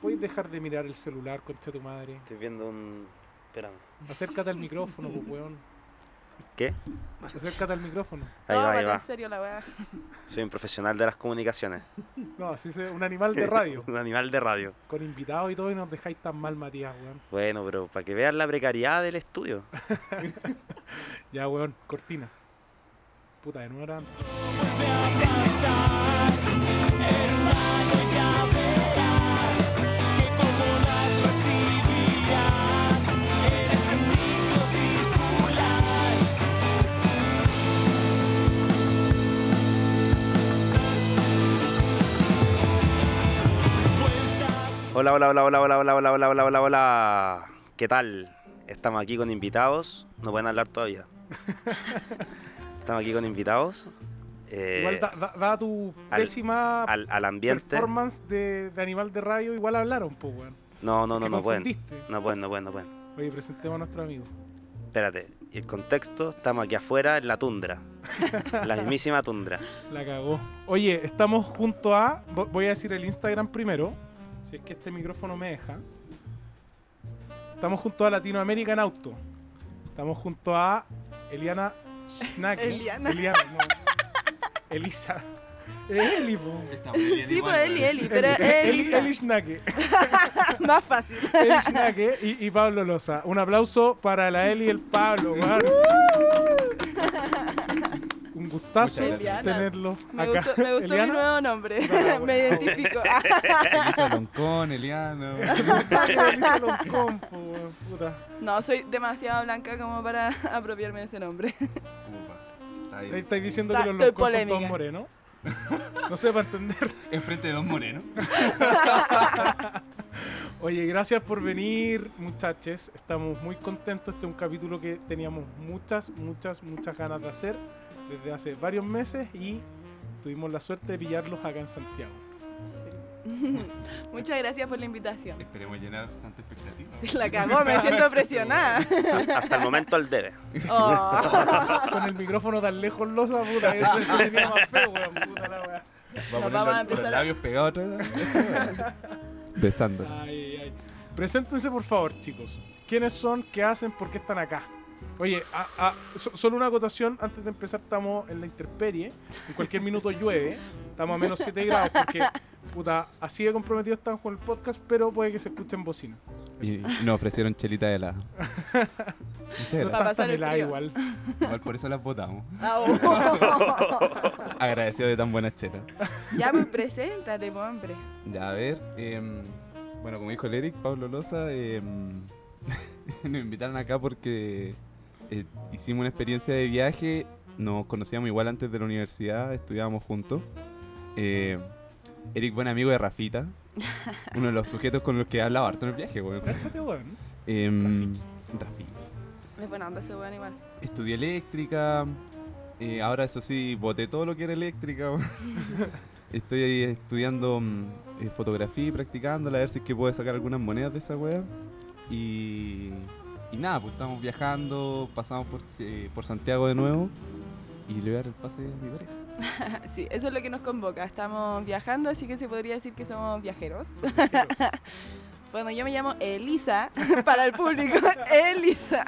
¿Puedes dejar de mirar el celular, concha tu madre? Estoy viendo un. Espérame. Acércate al micrófono, pues, weón. ¿Qué? Acércate al micrófono. Ahí no, va, ahí va. en serio la weá. Soy un profesional de las comunicaciones. No, así se un animal de radio. un animal de radio. con invitados y todo y nos dejáis tan mal, Matías, weón. Bueno, pero para que vean la precariedad del estudio. Ya, weón, cortina. Puta, de nuevo era Hola, hola, hola, hola, hola, hola, hola, hola, hola, hola, hola. ¿Qué tal? Estamos aquí con invitados. No pueden hablar todavía. Estamos aquí con invitados. Eh, igual, da, da- da tu al- pésima al, al ambiente. performance de, de animal de radio, igual hablaron, pues, weón. No, no, no, no pueden. No pueden, no pueden, no pueden. Oye, presentemos a nuestro amigo. Espérate, el contexto, estamos aquí afuera en la tundra. la mismísima tundra. La cagó. Oye, estamos junto a. vo- Voy a decir el Instagram primero. Si es que este micrófono me deja. Estamos junto a Latinoamérica en Auto. Estamos junto a Eliana Schnake. Eliana. Eliana, no. Elisa. Es Eli, po. Sí, pues Eli, Eli, pero es Eli, Elisa. Eli Schnake. Más fácil. Eli Schnake y, y Pablo Loza. Un aplauso para la Eli y el Pablo, weón. Un gustazo tenerlos Me acá. gustó, me gustó mi Eliana. nuevo nombre. Bravo. me identifico. Elisa Loncón, Eliano. Elisa Loncón, puta. no, soy demasiado blanca como para apropiarme de ese nombre. Upa. Está estáis diciendo Está- que los loncos son todos morenos. No sé, para entender. Enfrente de dos morenos. Oye, gracias por venir, muchachos. Estamos muy contentos. Este es un capítulo que teníamos muchas, muchas, muchas ganas de hacer desde hace varios meses y tuvimos la suerte de pillarlos acá en Santiago. Muchas gracias por la invitación. Esperemos llenar tanta expectativa. Se la cagó, me siento presionada. Hasta el momento al debe. Oh. Con el micrófono tan lejos, losa, puta, que es el que tenía más feo, weón, puta la vamos a empezar los a- labios pegados otra. Preséntense, por favor, chicos. ¿Quiénes son? ¿Qué hacen? ¿Por qué están acá? Oye, a- a- so- solo una acotación. Antes de empezar, estamos en la intemperie. En cualquier minuto llueve. Estamos a menos 7 grados porque, puta, así de comprometidos estamos con el podcast, pero puede que se escuche en bocina. Y nos ofrecieron chelita de helada. Muchas Para gracias. el helada igual. Igual por eso las votamos. Ah, oh. Agradecido de tan buenas chelas. ya, pues preséntate, po, hombre. Ya, a ver. em, bueno, como dijo el Eric, Pablo Loza, em, nos invitaron acá porque eh, hicimos una experiencia de viaje. Nos conocíamos igual antes de la universidad, estudiábamos juntos. Eh, Eric, buen amigo de Rafita, uno de los sujetos con los que he hablado harto en el viaje, weón. Cáchate, weón. Em, Rafiki. Es buena onda ese buen animal. Estudié eléctrica. eh, ahora, eso sí, boté todo lo que era eléctrica. weón. Estoy ahí estudiando mm, eh, fotografía y practicándola, a ver si es que puedo sacar algunas monedas de esa wea. Y, y nada, pues estamos viajando, pasamos por, eh, por Santiago de nuevo. Y le voy a dar el pase a mi pareja. Sí, eso es lo que nos convoca. Estamos viajando, así que se podría decir que somos viajeros. Bueno, yo me llamo Elisa, para el público, Elisa.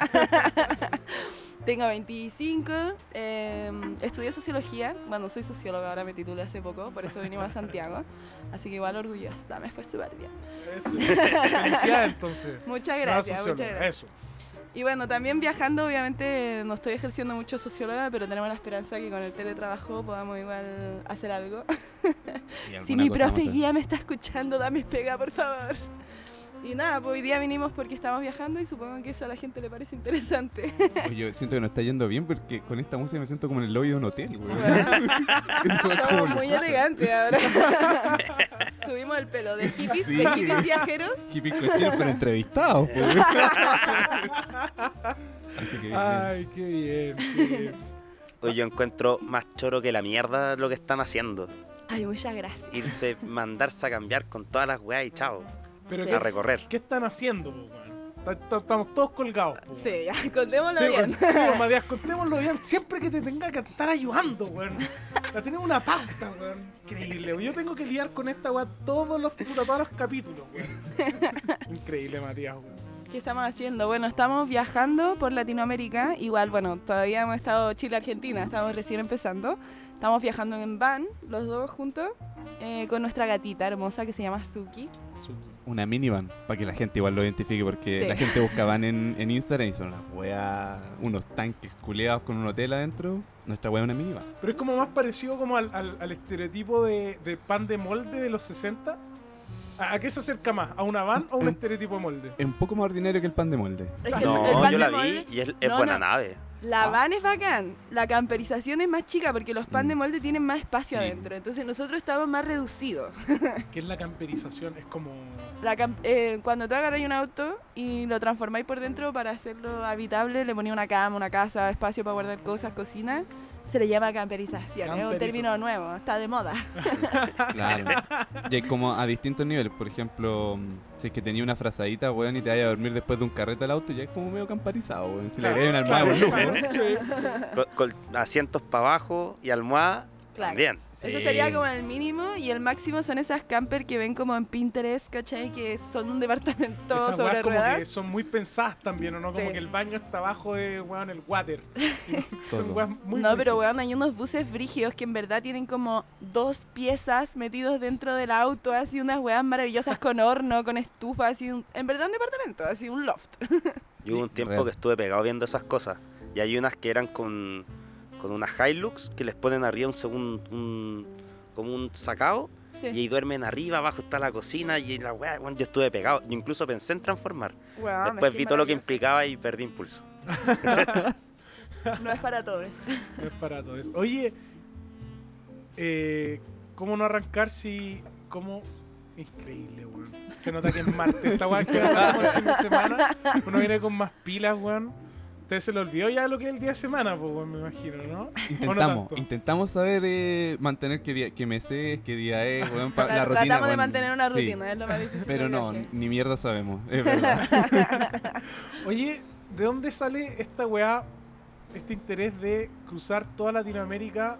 Tengo 25, eh, estudié sociología, bueno, soy socióloga, ahora me titulé hace poco, por eso vinimos a Santiago, así que igual orgullosa, me fue súper bien. Eso. Felicidades, entonces. Muchas gracias, muchas gracias. Eso. Y bueno, también viajando, obviamente no estoy ejerciendo mucho socióloga, pero tenemos la esperanza que con el teletrabajo podamos igual hacer algo. Si mi profe guía me está escuchando, dame pega, por favor. Y nada, pues hoy día vinimos porque estamos viajando y supongo que eso a la gente le parece interesante. Oye, yo siento que nos está yendo bien porque con esta música me siento como en el lobby de un hotel, weón. Somos muy elegantes ahora. Subimos el pelo de hippies, Sí. de hippies viajeros. Hippie cochinos pero entrevistados. Así que. Ay, qué bien, qué bien. Hoy yo encuentro más choro que la mierda lo que están haciendo. Ay, muchas gracias. Irse, mandarse a cambiar con todas las weas y chao. Pero Sí. ¿qué, A recorrer. qué están haciendo, po, weón? Estamos todos colgados, po, weón. Sí, ya, contémoslo Sí, bien. weón. Sí, weón, Matías, contémoslo bien. Siempre que te tenga que estar ayudando, weón. La tenemos una pasta, weón. Increíble, weón. Yo tengo que lidiar con esta weá todos los, todos los capítulos, weón. Increíble, Matías, weón. ¿Qué estamos haciendo? Bueno, estamos viajando por Latinoamérica. Igual, bueno, todavía hemos estado Chile-Argentina, estamos recién empezando. Estamos viajando en van, los dos juntos, eh, con nuestra gatita hermosa que se llama Suki. Suki. Una minivan, para que la gente igual lo identifique, porque Sí. la gente busca van en, en Instagram y son unas weas, unos tanques culeados con un hotel adentro. Nuestra wea es una minivan. Pero es como más parecido como al, al- al estereotipo de, de pan de molde de los 60. ¿A, a qué se acerca más? ¿A una van o a un estereotipo de molde? Es un poco más ordinario que el pan de molde. Es que el- No, el pan yo de la vi molde- y es, es No, buena no. nave. La Ah. van es bacán, la camperización es más chica porque los pan Mm. de molde tienen más espacio Sí. adentro, entonces nosotros estamos más reducidos. ¿Qué es la camperización? Es como... La cam- eh, cuando tú agarráis un auto y lo transformáis por dentro para hacerlo habitable, le ponía una cama, una casa, espacio para guardar cosas, cocina, se le llama camperización. Es un término nuevo, está de moda. Claro. y como a distintos niveles. Por ejemplo, si es que tenía una frazadita, weón, y te vayas a dormir después de un carrete al auto, ya es como medio camparizado, weón. Si le agregas una almohada Claro. Con, con asientos para abajo y almohada Claro. también. Eso Sí. sería como el mínimo y el máximo son esas camper que ven como en Pinterest, ¿cachai? Que son un departamento Esas sobre weas como ruedas. que son muy pensadas también, ¿o no? Como Sí. que el baño está abajo de, weón, el water. Son weas muy no, pero weón, hay unos buses frígidos que en verdad tienen como dos piezas metidos dentro del auto, así unas weas maravillosas con horno, con estufa, así un- en verdad un departamento, así un loft. Yo hubo un tiempo Real. que estuve pegado viendo esas cosas. Y hay unas que eran con, con unas Hilux que les ponen arriba un segundo, un, como un sacado. Sí. Y ahí duermen arriba, abajo está la cocina y la weá, bueno, yo estuve pegado. Yo incluso pensé en transformar. Después vi todo lo que implicaba y perdí impulso. No es para todos. No es para todo eso. Oye, eh, ¿cómo no arrancar si... ¿Cómo...? Increíble, weón. Se nota que es martes. Esta weá que el fin de semana, uno viene con más pilas, weón. Ustedes se le olvidó ya lo que es el día de semana, pues, me imagino, ¿no? ¿O no Intentamos, intentamos saber eh, mantener qué, día, qué mes es, qué día es, weón, pa- la rutina. Tratamos de mantener una Sí, rutina, es lo más difícil. Pero no, viaje. ni mierda sabemos, es verdad. Oye, ¿de dónde sale esta weá, este interés de cruzar toda Latinoamérica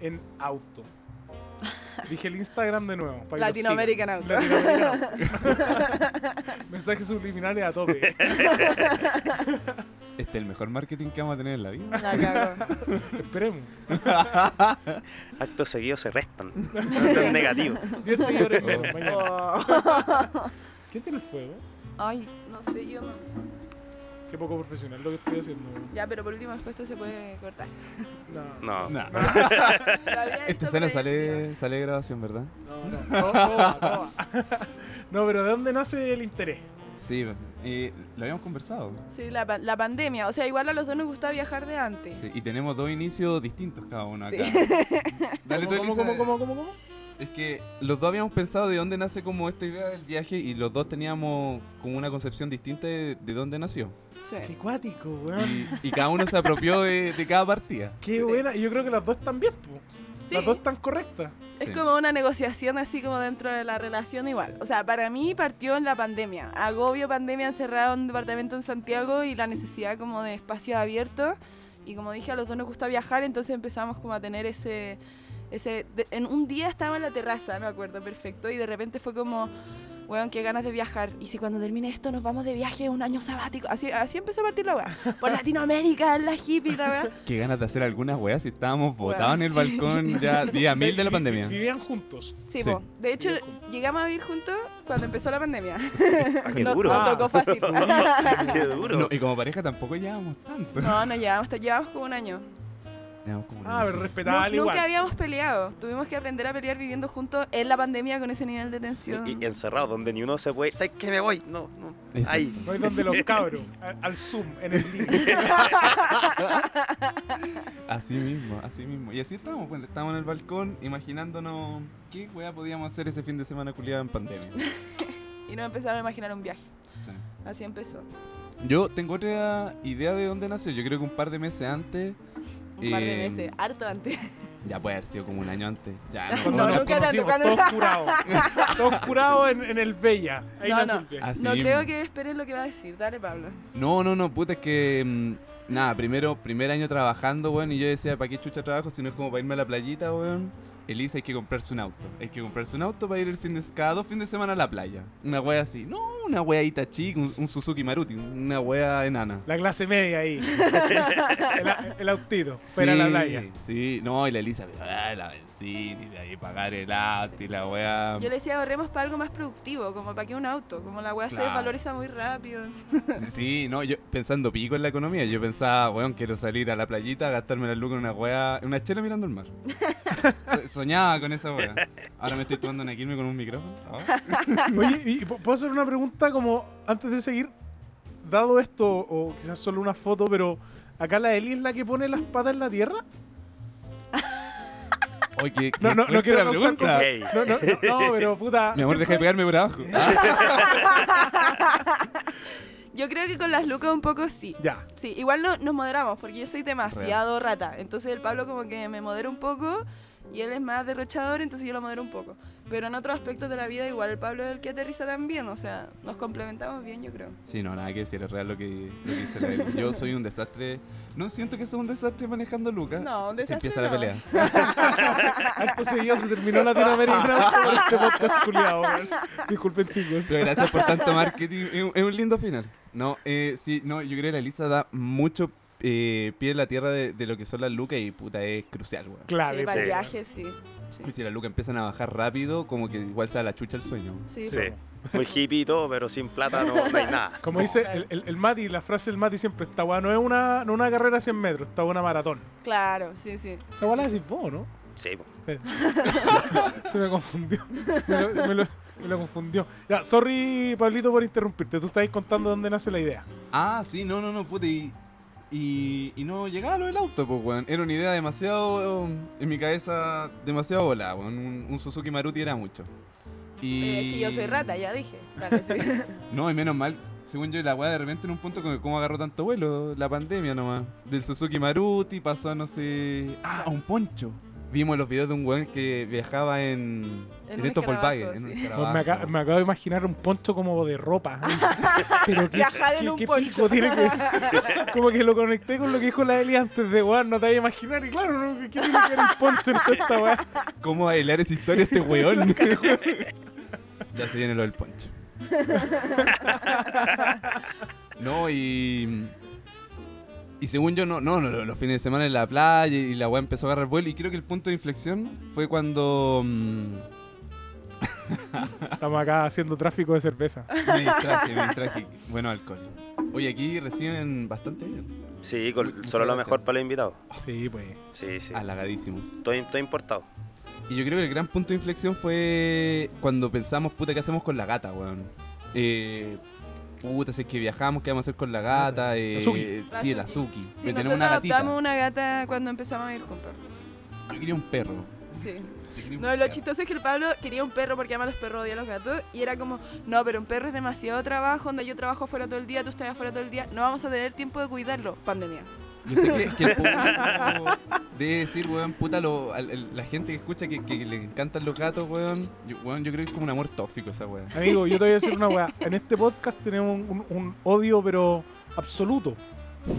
en auto? Dije el Instagram de nuevo. para. Auto. Latinoamerican Auto. Mensajes subliminales a tope. Este es el mejor marketing que vamos a tener en la vida. La cagó. Esperemos. Actos seguidos se restan. No es negativo. 10 seguidores Oh. menos mañana. Oh. ¿Quién tiene el fuego? Ay, no sé, yo no. Qué poco profesional lo que estoy haciendo. Ya, pero por último después esto se puede cortar. No. No. Todavía Esta escena sale, sale de grabación, ¿verdad? No, no. Todo va. No, pero ¿de dónde nace el interés? Sí, eh, lo habíamos conversado. Sí, la, pa- la pandemia. O sea, igual a los dos nos gustaba viajar de antes. Sí, y tenemos dos inicios distintos cada uno acá. Sí. Dale tú, ¿Cómo, Elisa. cómo, cómo, cómo, cómo? Es que los dos habíamos pensado de dónde nace como esta idea del viaje y los dos teníamos como una concepción distinta de, de dónde nació. Sí. Qué cuático, weón. Y, y cada uno se apropió de, de cada partida. Qué buena. Y yo creo que las dos están bien, po. Las Sí. dos están correctas. Es Sí. como una negociación así como dentro de la relación igual. O sea, para mí partió en la pandemia. Agobio pandemia encerrado en un departamento en Santiago y la necesidad como de espacios abiertos. Y como dije, a los dos nos gusta viajar, entonces empezamos como a tener ese... ese de- en un día estaba en la terraza, me acuerdo perfecto, y de repente fue como, weón, qué ganas de viajar. Y si cuando termine esto nos vamos de viaje un año sabático. Así, así empezó a partir la weá. Por Latinoamérica, en la hippie, la weá. Qué ganas de hacer algunas weas si estábamos botados en el sí. balcón ya día mil de la pandemia. Vivían juntos. Sí, Sí. po. de hecho, llegamos a vivir juntos cuando empezó la pandemia. Ah, qué no, duro. no tocó fácil. Qué duro. No, y como pareja tampoco llevábamos tanto. no, no llevamos, llevamos como un año. Ah, pero igual. nunca habíamos peleado. Tuvimos que aprender a pelear viviendo juntos en la pandemia con ese nivel de tensión. Y, y encerrado, donde ni uno se puede. ¿Sabes qué me voy? No, no. Ahí. No es donde los cabros, al, al Zoom, en el link. Así mismo, así mismo. Y así estábamos, pues, estábamos en el balcón imaginándonos qué wea podíamos hacer ese fin de semana culiado en pandemia. Y nos empezamos a imaginar un viaje. Sí. Así empezó. Yo tengo otra idea de dónde nació. Yo creo que un par de meses antes. Un par de Eh, meses, harto antes. Ya puede haber sido como un año antes. Ya, no. Cuando No, nos nunca tanto, conocimos, cuando- todos curados. todos curados en, en el Bella. Ahí No, no. el viaje. Así no mismo. creo que esperen lo que va a decir. Dale, Pablo. No, no, no, puta, es que mm, nada, primero, primer año trabajando, weón, y yo decía, ¿para qué chucha trabajo si no es como para irme a la playita, weón? Elisa, hay que comprarse un auto. Hay que comprarse un auto para ir el fin de, cada dos fines de semana a la playa. Una wea así. No, una weadita chica, un, un Suzuki Maruti, una wea enana. La clase media ahí. el, autito, fuera a la Sí, playa. Sí, no, y la Elisa, ah, la benzina, y de ahí pagar el auto y la wea. Yo le decía, ahorremos para algo más productivo, como para que un auto, como la weá se Claro. valoriza muy rápido. Sí, Sí, no, yo pensando pico en la economía, yo pensaba, weón, quiero salir a la playita, gastarme la luz en una wea, en una chela mirando el mar. So- soñaba con esa wea. Ahora me estoy tomando una quilme con un micrófono. Oye, ¿y ¿puedo hacer una pregunta como antes de seguir? Dado esto, o quizás solo una foto, pero acá la Eli es la que pone las patas en la tierra. Oye, qué, No, qué no, no quiero pregunta. No, no, no, no, pero puta. Mi amor, deja de pegarme por abajo. Yo creo que con las lucas un poco sí. Ya. Sí, igual no, nos moderamos, porque yo soy demasiado rata. Entonces el Pablo como que me modera un poco y él es más derrochador, entonces yo lo modero un poco. Pero en otros aspectos de la vida igual Pablo es el que aterriza también, o sea, nos complementamos bien yo creo. Sí, no, nada que decir, es real lo que, lo que dice la Eli. Yo soy un desastre. No siento que sea un desastre manejando Lucas. No, un Se desastre empieza la no. pelea. Acto seguido se terminó Latinoamérica por este podcast culiado. Disculpen, chicos. Pero gracias por tanto marketing. Es un, es un lindo final. No, eh, sí, no, yo creo que la Elisa da mucho eh, pie en la tierra de, de lo que son las lucas y puta, es crucial, weón. Claro, sí, para el sí. viaje sí. Sí, Y si las lucas empiezan a bajar rápido, como que igual se da la chucha el sueño. sí, Sí. Muy hippie y todo, pero sin plata no, no hay nada. Como dice el, el, el Mati, la frase del Mati siempre, esta weá no es una, no una carrera a 100 metros, esta una maratón. Claro, sí, sí. Esa weá la decís vos, ¿no? Sí, po. Se me confundió. Me lo, me lo- me lo confundió. Ya, sorry, Pablito, por interrumpirte. Tú estabas contando dónde nace la idea. Ah, sí, no, no, no, puta, y, y, y no llegaba lo del auto, pues, weón. Era una idea demasiado, en mi cabeza, demasiado volada, weón. Un, un Suzuki Maruti era mucho. Y... Eh, Es que yo soy rata, ya dije. Vale, sí. No, y menos mal, según yo, la weá de repente en un punto como cómo agarró tanto vuelo, la pandemia nomás. Del Suzuki Maruti pasó a no sé... Ah, a un poncho. Vimos los videos de un weón que viajaba en... En En, un estos Volkswagen. un sí. Pues me, aca- me acabo de imaginar un poncho como de ropa. Pero qué, Viajar en qué- un qué poncho. tiene que... Como que lo conecté con lo que dijo la Eli antes de, weón, no te vas a imaginar. Y claro, ¿no? ¿qué tiene que ver el poncho en toda esta weá? ¿Cómo bailar esa historia este weón? ya se viene lo del poncho. no, y. Y según yo, no, no, no, los fines de semana en la playa y la weá empezó a agarrar vuelo. Y creo que el punto de inflexión fue cuando. mm, Estamos acá haciendo tráfico de cerveza. me distraje, me distraje. Bueno, alcohol. Oye, aquí reciben bastante bien. Sí, con- Muchas solo lo gracias. mejor para los invitados. Sí, pues. Sí, sí. Halagadísimos. Todo, todo importado. Y yo creo que el gran punto de inflexión fue cuando pensamos, puta, ¿qué hacemos con la gata, weón? Eh, puta, si es que viajamos, ¿qué vamos a hacer con la gata? Eh, Azuki. Sí, el La Azuki. Sí, Me tenemos nosotros una gatita. adoptamos una gata cuando empezamos a vivir juntos. Yo quería un perro. Sí. No, lo chistoso es que el Pablo quería un perro porque ama a los perros, odia a los gatos. Y era como, no, pero un perro es demasiado trabajo, donde yo trabajo afuera todo el día, tú estás afuera todo el día, no vamos a tener tiempo de cuidarlo. Pandemia. Yo sé que, que el público debe decir, weón, puta, lo- al- el- la gente que escucha que, que le encantan los gatos, weón. Yo, weón, yo creo que es como un amor tóxico esa weón. Amigo, yo te voy a decir una weá. En este podcast tenemos un, un- un odio, pero absoluto,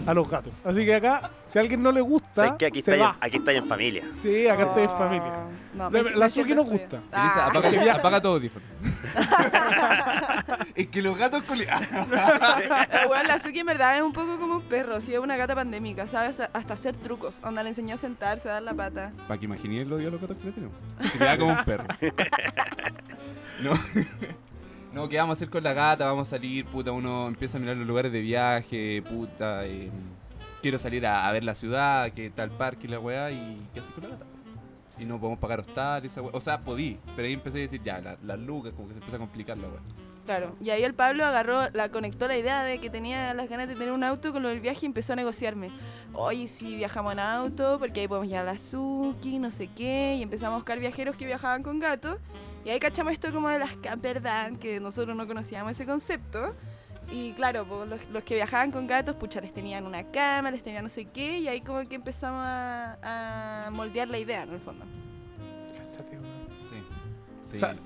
a los gatos. Así que acá, si a alguien no le gusta, ¿Sabes que aquí se estáis va. aquí estáis en familia? Sí, acá estoy en familia. No, La- me- la me Suki siento nos excluida. gusta. Elisa, Ah. apaga, apaga todo audífono. es que los gatos culi- Eh, bueno, la Suki en verdad es un poco como un perro, sí, es una gata pandémica, sabe hasta, hasta hacer trucos. Onda, le enseñó a sentarse, a dar la pata. Para que imaginéis el odio a los gatos que le tenemos. Da como un perro. No. No, ¿qué vamos a hacer con la gata? Vamos a salir, puta, uno empieza a mirar los lugares de viaje, puta, eh, quiero salir a, ver la ciudad, que tal parque y la weá, y ¿qué haces con la gata? Y no podemos pagar hostal, esa weá. O sea, podí, pero ahí empecé a decir, ya, la- las lucas, como que se empieza a complicar la weá. Claro, y ahí el Pablo agarró, la conectó la idea de que tenía las ganas de tener un auto con lo del viaje y empezó a negociarme. Oye, si viajamos en auto, porque ahí podemos llegar a la Suki, no sé qué, y empezamos a buscar viajeros que viajaban con gatos. Y ahí cachamos esto como de las campervan, que nosotros no conocíamos ese concepto. Y claro, pues, los, los que viajaban con gatos, pucha, les tenían una cama, les tenían no sé qué, y ahí como que empezamos a, a moldear la idea, en el fondo. Sí. O sea,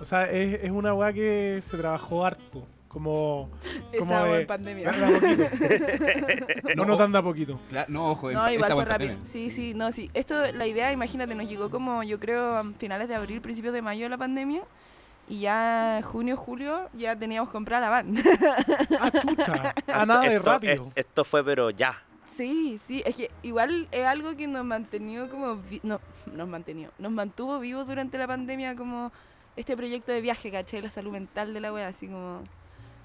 O sea, es, es una weá que se trabajó harto. Como. como de- en pandemia. no nos dan da poquito. No, ojo, No, igual fue rápido. pandemia. Sí, sí, no, sí. Esto, la idea, imagínate, nos llegó como, yo creo, a finales de abril, principios de mayo la pandemia. Y ya junio, julio, ya teníamos comprada la van. Ah, chucha. A nada de Esto- rápido. es- esto fue, pero ya. Sí, sí, es que igual es algo que nos mantenió como, no, nos mantenió, nos mantuvo vivos durante la pandemia como este proyecto de viaje, ¿cachai? La salud mental de la wea, así como,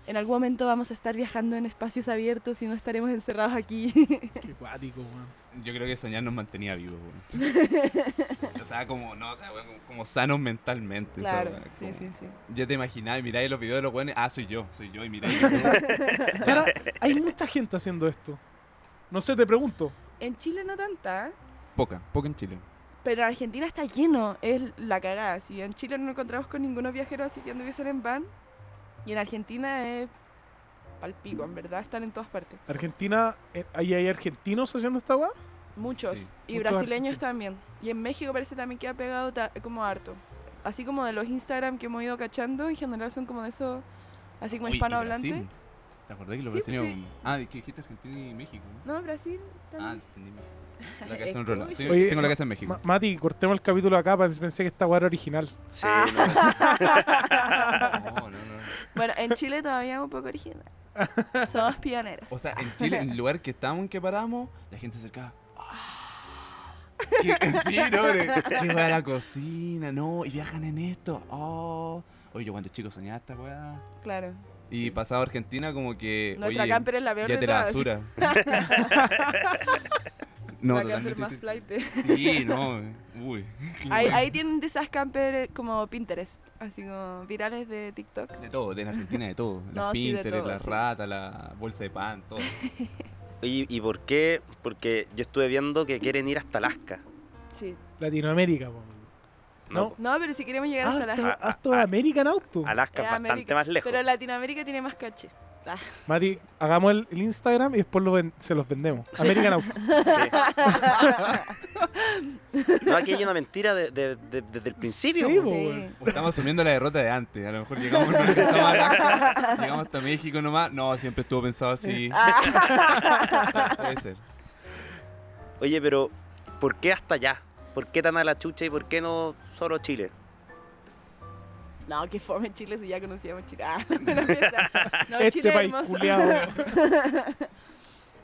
en algún momento vamos a estar viajando en espacios abiertos y no estaremos encerrados aquí. Qué cuático, weón. Yo creo que soñar nos mantenía vivos, weón. o sea, como, no, o sea, weón, como, como sanos mentalmente. claro, sí, como- sí, sí. Ya te imaginás, miráis los videos de los weones, ah, soy yo, soy yo, y miráis. Ahora, hay mucha gente haciendo esto. No sé, te pregunto. En Chile no tanta, poca, poca en Chile. pero en Argentina está lleno, es la cagada. así. en Chile no nos encontramos con ninguno viajero así que anduviesen en van. Y en Argentina es palpico, en verdad, están en todas partes. Argentina, eh, ¿ahí hay argentinos haciendo esta weá? Muchos. Sí. Y Muchos brasileños argentinos. también. Y en México parece también que ha pegado como harto. Así como de los Instagram que hemos ido cachando, en general son como de esos, así como Oye, y hispanohablantes. ¿Te acordás que los Sí, brasileños... sí. Ah, que dijiste Argentina y México, ¿no? No, Brasil Ah, también. entendí. La casa en otro lado. Escucha. Tengo, Oye, tengo la casa en México. Ma- Mati, cortemos el capítulo acá, pensé pensé que esta weá era original. Sí, Ah. no. No, no, no. Bueno, en Chile todavía es un poco original. Somos pioneros. O sea, en Chile, en el lugar que estábamos, en que paramos, la gente se acercaba. "Ah". ¿Qué? Sí, no, qué weá la cocina, no, y viajan en esto. Oh. Oye, yo cuando chico soñaba esta weá. Claro. Y pasado a Argentina, como que. Nuestra oye, camper es la peor ya de te la todas. basura. No, la camper más flight. Sí, no. Uy. Ahí, ahí tienen de esas camper eh, como Pinterest, así como virales de TikTok. De todo, de en Argentina de todo. Las No, sí, de Pinterest, todo, la sí. rata, la bolsa de pan, todo. Oye, ¿y por qué? Porque yo estuve viendo que quieren ir hasta Alaska. Sí. Latinoamérica, po. No, No, pero si queremos llegar hasta Ah, la... esto- esto es American Auto. Alaska es bastante América. más lejos. Pero Latinoamérica tiene más caché. Ah, Mati, hagamos el, el Instagram y después lo ven- se los vendemos. American Auto. Sí. no, aquí hay una mentira de- de- de- desde el principio. Sí, po. po, sí. weón. O estamos asumiendo la derrota de antes. A lo mejor llegamos, no alcanzamos a Alaska, llegamos hasta México nomás. No, siempre estuvo pensado así. Ah. Puede ser. Oye, pero ¿por qué hasta allá? ¿Por qué tan a la chucha y por qué no solo Chile? No, que fome Chile si ya conocíamos Chile. Ah, no, no. No, Este Chile es país hermoso. culiado.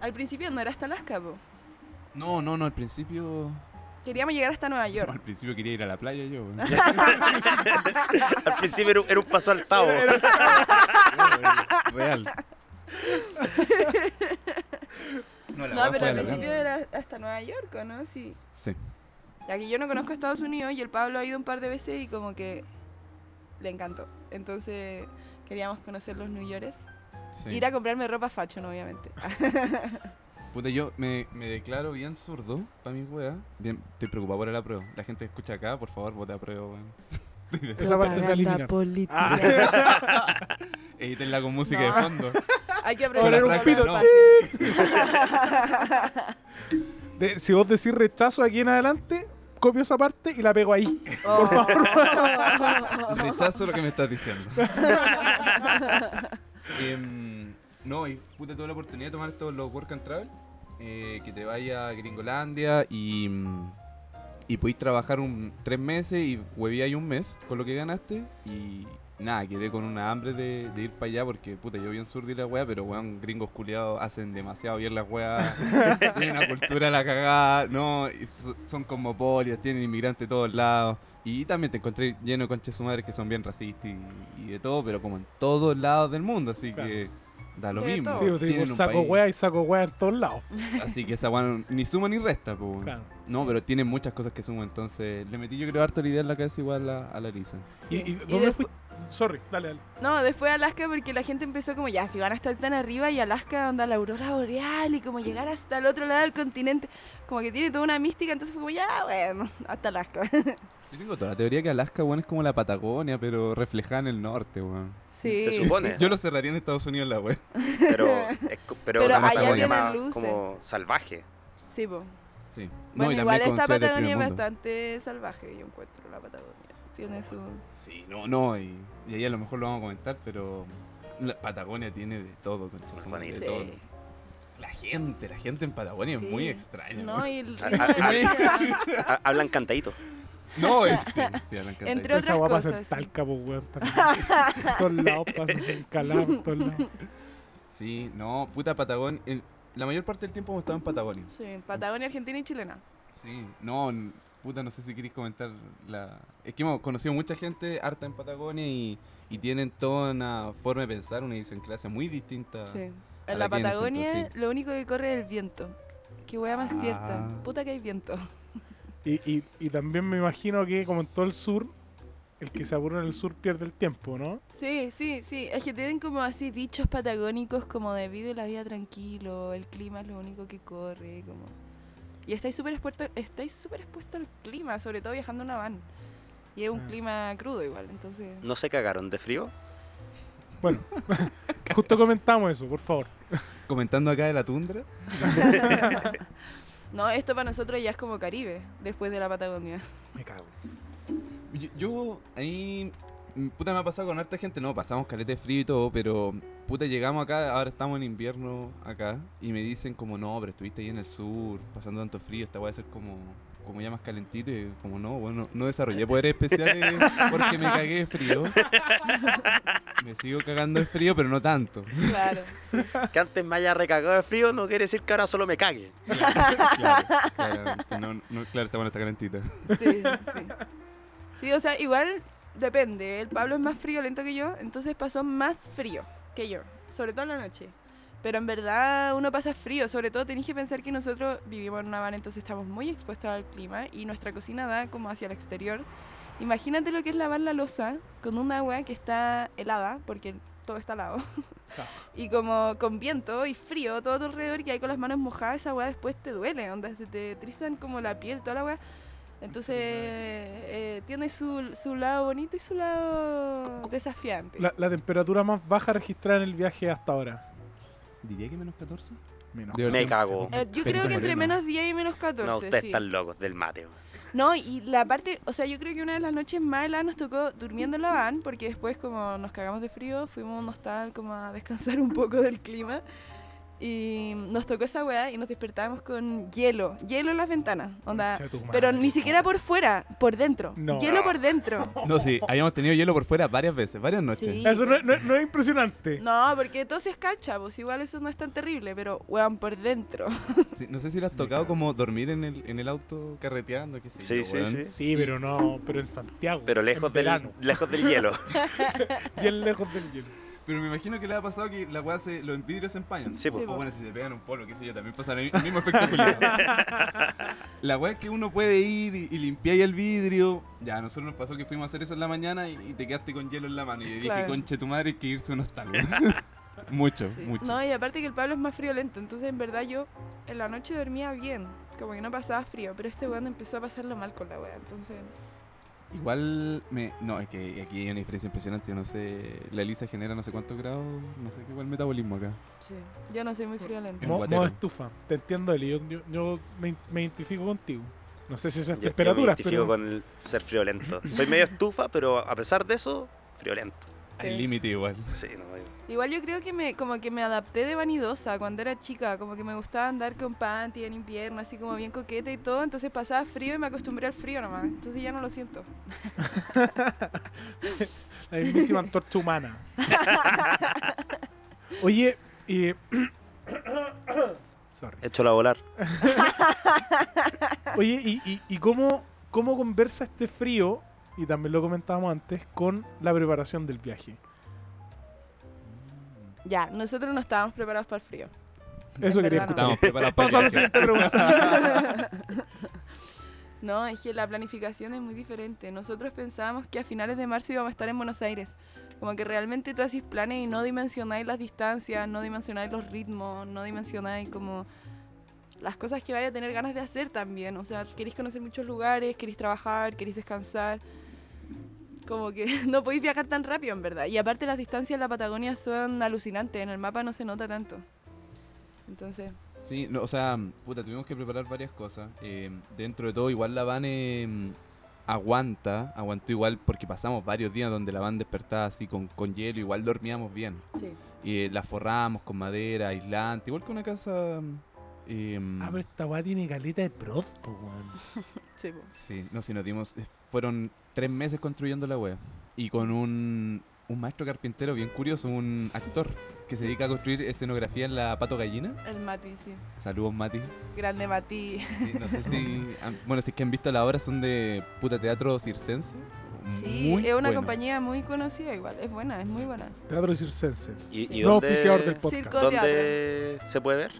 Al principio no era hasta Alaska, po. No, no, no, al principio. Queríamos llegar hasta Nueva no, York. al principio quería ir a la playa yo. Al principio era, un- era un paso al tabo. Real. No, No, pero al principio era hasta Nueva York, ¿o ¿no? Sí. Sí. Ya que yo no conozco Estados Unidos y el Pablo ha ido un par de veces y como que le encantó. Entonces queríamos conocer los New Yorkers. sí. Ir a comprarme ropa fashion, obviamente. Puta, yo me, me declaro bien zurdo para mi wea. Bien, estoy preocupado por el apruebo. La gente que escucha acá, por favor, vote apruebo, weón. Esa parte se elimina. política. Edítenla con música No. de fondo. Hay que aprender un pito. De- si vos decís rechazo aquí en adelante, copio esa parte y la pego ahí. Oh. Rechazo lo que me estás diciendo. Em, no, y puta, tuve la oportunidad de tomar estos los Work and Travel. eh, que te vaya a Gringolandia y, y podéis trabajar un, tres meses y huevíais un mes con lo que ganaste. Y nada, quedé con una hambre de, de ir para allá porque puta, yo bien surdi la wea, pero weón, gringos culiados hacen demasiado bien las weas. tienen una cultura a la cagada, no, y so- son cosmopolitas, tienen inmigrantes de todos lados. Y también te encontré lleno de conches su madre que son bien racistas y, y de todo, pero como en todos lados del mundo, así Claro. que da lo De mismo. todo. Sí, yo te digo, Tienen un saco wea y saco wea en todos lados. Así que esa weá no- ni suma ni resta, pues. Claro. No, pero tiene muchas cosas que suman, entonces le metí yo creo harto la idea en la cabeza igual a, a la Lisa. ¿Y, Sí. y Y dónde despu- fuiste? Sorry, dale, dale. No, después Alaska porque la gente empezó como ya, si van a estar tan arriba y Alaska onda la aurora boreal y como llegar hasta el otro lado del continente, como que tiene toda una mística, entonces fue como ya, bueno, hasta Alaska. Yo tengo toda la teoría que Alaska, weón, es como la Patagonia, pero reflejada en el norte, weón. Sí. Se supone. Yo lo cerraría en Estados Unidos la weón. Pero, es pero, Pero una allá más luces. como salvaje. Sí, po. Sí. Bueno, y igual esta Patagonia es bastante salvaje, yo encuentro la Patagonia. Tiene su... Sí, no, no, y, y ahí a lo mejor lo vamos a comentar, pero La Patagonia tiene de todo, concha de Sí. todo. La gente, la gente en Patagonia Sí. es muy extraña. No, y el Ah, ritmo ah, de ah, Hablan cantadito. No, es, sí, sí, hablan cantadito. Entre Esa otras en cosas, sí. Talca, pues, weón. En todos lados pasa, en Calama, en todos lados. Sí, no, puta Patagonia. el- la mayor parte del tiempo hemos estado en Patagonia. Sí, Patagonia, Argentina y chilena. Sí, no, puta, no sé si queréis comentar la... Es que hemos conocido mucha gente harta en Patagonia y, y tienen toda una forma de pensar, una idiosincrasia muy distinta. Sí. En la Patagonia sí. lo único que corre es el viento. Qué wea más cierta. Ah. Puta que hay viento. Y, y, y también me imagino que, como en todo el sur, el que se apura en el sur pierde el tiempo, ¿no? Sí, sí, sí. Es que tienen como así dichos patagónicos como de vive la vida tranquilo, el clima es lo único que corre, como... Y estáis súper expuestos estáis súper expuestos al clima, sobre todo viajando en una van. Y es un Ah. clima crudo igual, entonces... ¿No se cagaron de frío? Bueno, justo comentamos eso, por favor. Comentando acá de la tundra. No, esto para nosotros ya es como Caribe, después de la Patagonia. Me cago. Yo, yo ahí, puta, me ha pasado con harta gente, no, pasamos caleta de frío y todo, pero puta, llegamos acá, ahora estamos en invierno acá, y me dicen como, no, pero estuviste ahí en el sur, pasando tanto frío, esta va a ser como, como ya más calentito, y como, no, bueno, no desarrollé poderes especiales porque me cagué de frío. Me sigo cagando de frío, pero no tanto. Claro, sí. Que antes me haya recagado de frío no quiere decir que ahora solo me cague. Claro, claramente, no, no, claro, está bueno, está calentita. Sí, sí. Sí, o sea, igual depende. El Pablo es más friolento que yo, entonces pasó más frío que yo, sobre todo en la noche. Pero en verdad uno pasa frío, sobre todo tenéis que pensar que nosotros vivimos en una van, entonces estamos muy expuestos al clima y nuestra cocina da como hacia el exterior. Imagínate lo que es lavar la losa con un agua que está helada, porque todo está helado, Claro. y como con viento y frío todo a tu alrededor y ahí con las manos mojadas, esa agua después te duele, onda, se te trizan como la piel, toda la agua. Entonces eh, tiene su, su lado bonito y su lado desafiante. La, la temperatura más baja registrada en el viaje hasta ahora. Diría que menos 14. Menos. Debe Me ser- cago. Eh, yo creo que entre menos 10 y menos 14. No, ustedes sí. están locos del mate. weón. No, y la parte, o sea, yo creo que una de las noches más heladas nos tocó durmiendo en la van, porque después como nos cagamos de frío, fuimos a un hostal como a descansar un poco del clima. Y nos tocó esa weá y nos despertábamos con hielo, hielo en las ventanas, onda. Pero ni siquiera por fuera, por dentro. No. Hielo por dentro. No, sí, habíamos tenido hielo por fuera varias veces, varias noches. Sí. Eso no, no- no es impresionante. No, porque todo se escarcha, pues igual eso no es tan terrible, pero weón, por dentro. Sí, no sé si le has tocado como dormir en el, en el auto carreteando, qué sé Sí, yo, sí, sí. Sí, pero no, pero en Santiago. Pero lejos del, verano, lejos del hielo. bien lejos del hielo. Pero me imagino que le ha pasado que la weá se, los vidrios se empañan. Sí, po. O bueno, si se pegan un polo, qué sé yo, también pasa el mismo efecto. La weá es que uno puede ir y, y limpiar el vidrio. Ya, a nosotros nos pasó que fuimos a hacer eso en la mañana y, y te quedaste con hielo en la mano. Y dije, conche tu madre, hay que irse a un hostal. weón". mucho, Sí. mucho. No, y aparte que el Pablo es más friolento, entonces en verdad yo en la noche dormía bien, como que no pasaba frío, pero este weón empezó a pasarlo mal con la wea, entonces... Igual me. No, es que aquí hay una diferencia impresionante. Yo no sé. La Elisa genera no sé cuántos grados. No sé qué igual metabolismo acá. Sí, yo no soy muy friolento. En Mo- modo estufa. Te entiendo, Eli. Yo, yo, yo me, me identifico contigo. No sé si esas Yo, yo me temperaturas, identifico pero... con el ser friolento. Soy medio estufa, pero a pesar de eso, friolento. Sí. Hay límite igual. Sí, no, yo- Igual yo creo que me como que me adapté de vanidosa cuando era chica, como que me gustaba andar con panty en invierno, así como bien coqueta y todo, entonces pasaba frío y me acostumbré al frío nomás, entonces ya no lo siento. La mismísima antorcha humana. Oye, y... Sorry. échalo a volar. Oye, ¿y, y, y cómo, cómo conversa este frío, y también lo comentábamos antes, con la preparación del viaje? Ya, nosotros no estábamos preparados para el frío. Eso quería no. escuchar. Estamos preparados para Paso a la el viaje. siguiente pregunta. No, es que la planificación es muy diferente. Nosotros pensábamos que a finales de marzo íbamos a estar en Buenos Aires. Como que realmente tú haces planes y no dimensionáis las distancias, no dimensionáis los ritmos, no dimensionáis como las cosas que vaya a tener ganas de hacer también. O sea, queréis conocer muchos lugares, queréis trabajar, queréis descansar. Como que no podéis viajar tan rápido, en verdad. Y aparte las distancias en la Patagonia son alucinantes. En el mapa no se nota tanto. Entonces, Sí, no, o sea, puta, tuvimos que preparar varias cosas. Eh, dentro de todo, igual la van, eh, aguanta, aguantó igual porque pasamos varios días donde la van despertada así con, con hielo, igual dormíamos bien. Sí. Y eh, la forramos con madera, aislante, igual que una casa... Ah, pero esta weá tiene caleta de pros, po, weón. Sí, po. Sí, no, si nos dimos... eh, Fueron tres meses construyendo la wea. Y con un, un maestro carpintero bien curioso, un actor que se dedica a construir escenografía en la Pato Gallina. El Mati, sí. Saludos, Mati. Grande Mati. Sí, no sé si... han- bueno, si es que han visto la obra, son de puta teatro circense. Sí, Muy es una compañía muy conocida igual. Es buena, es muy buena. Teatro circense. ¿Y, Sí. y No dónde, auspiciador del podcast. Circo dónde se puede ver?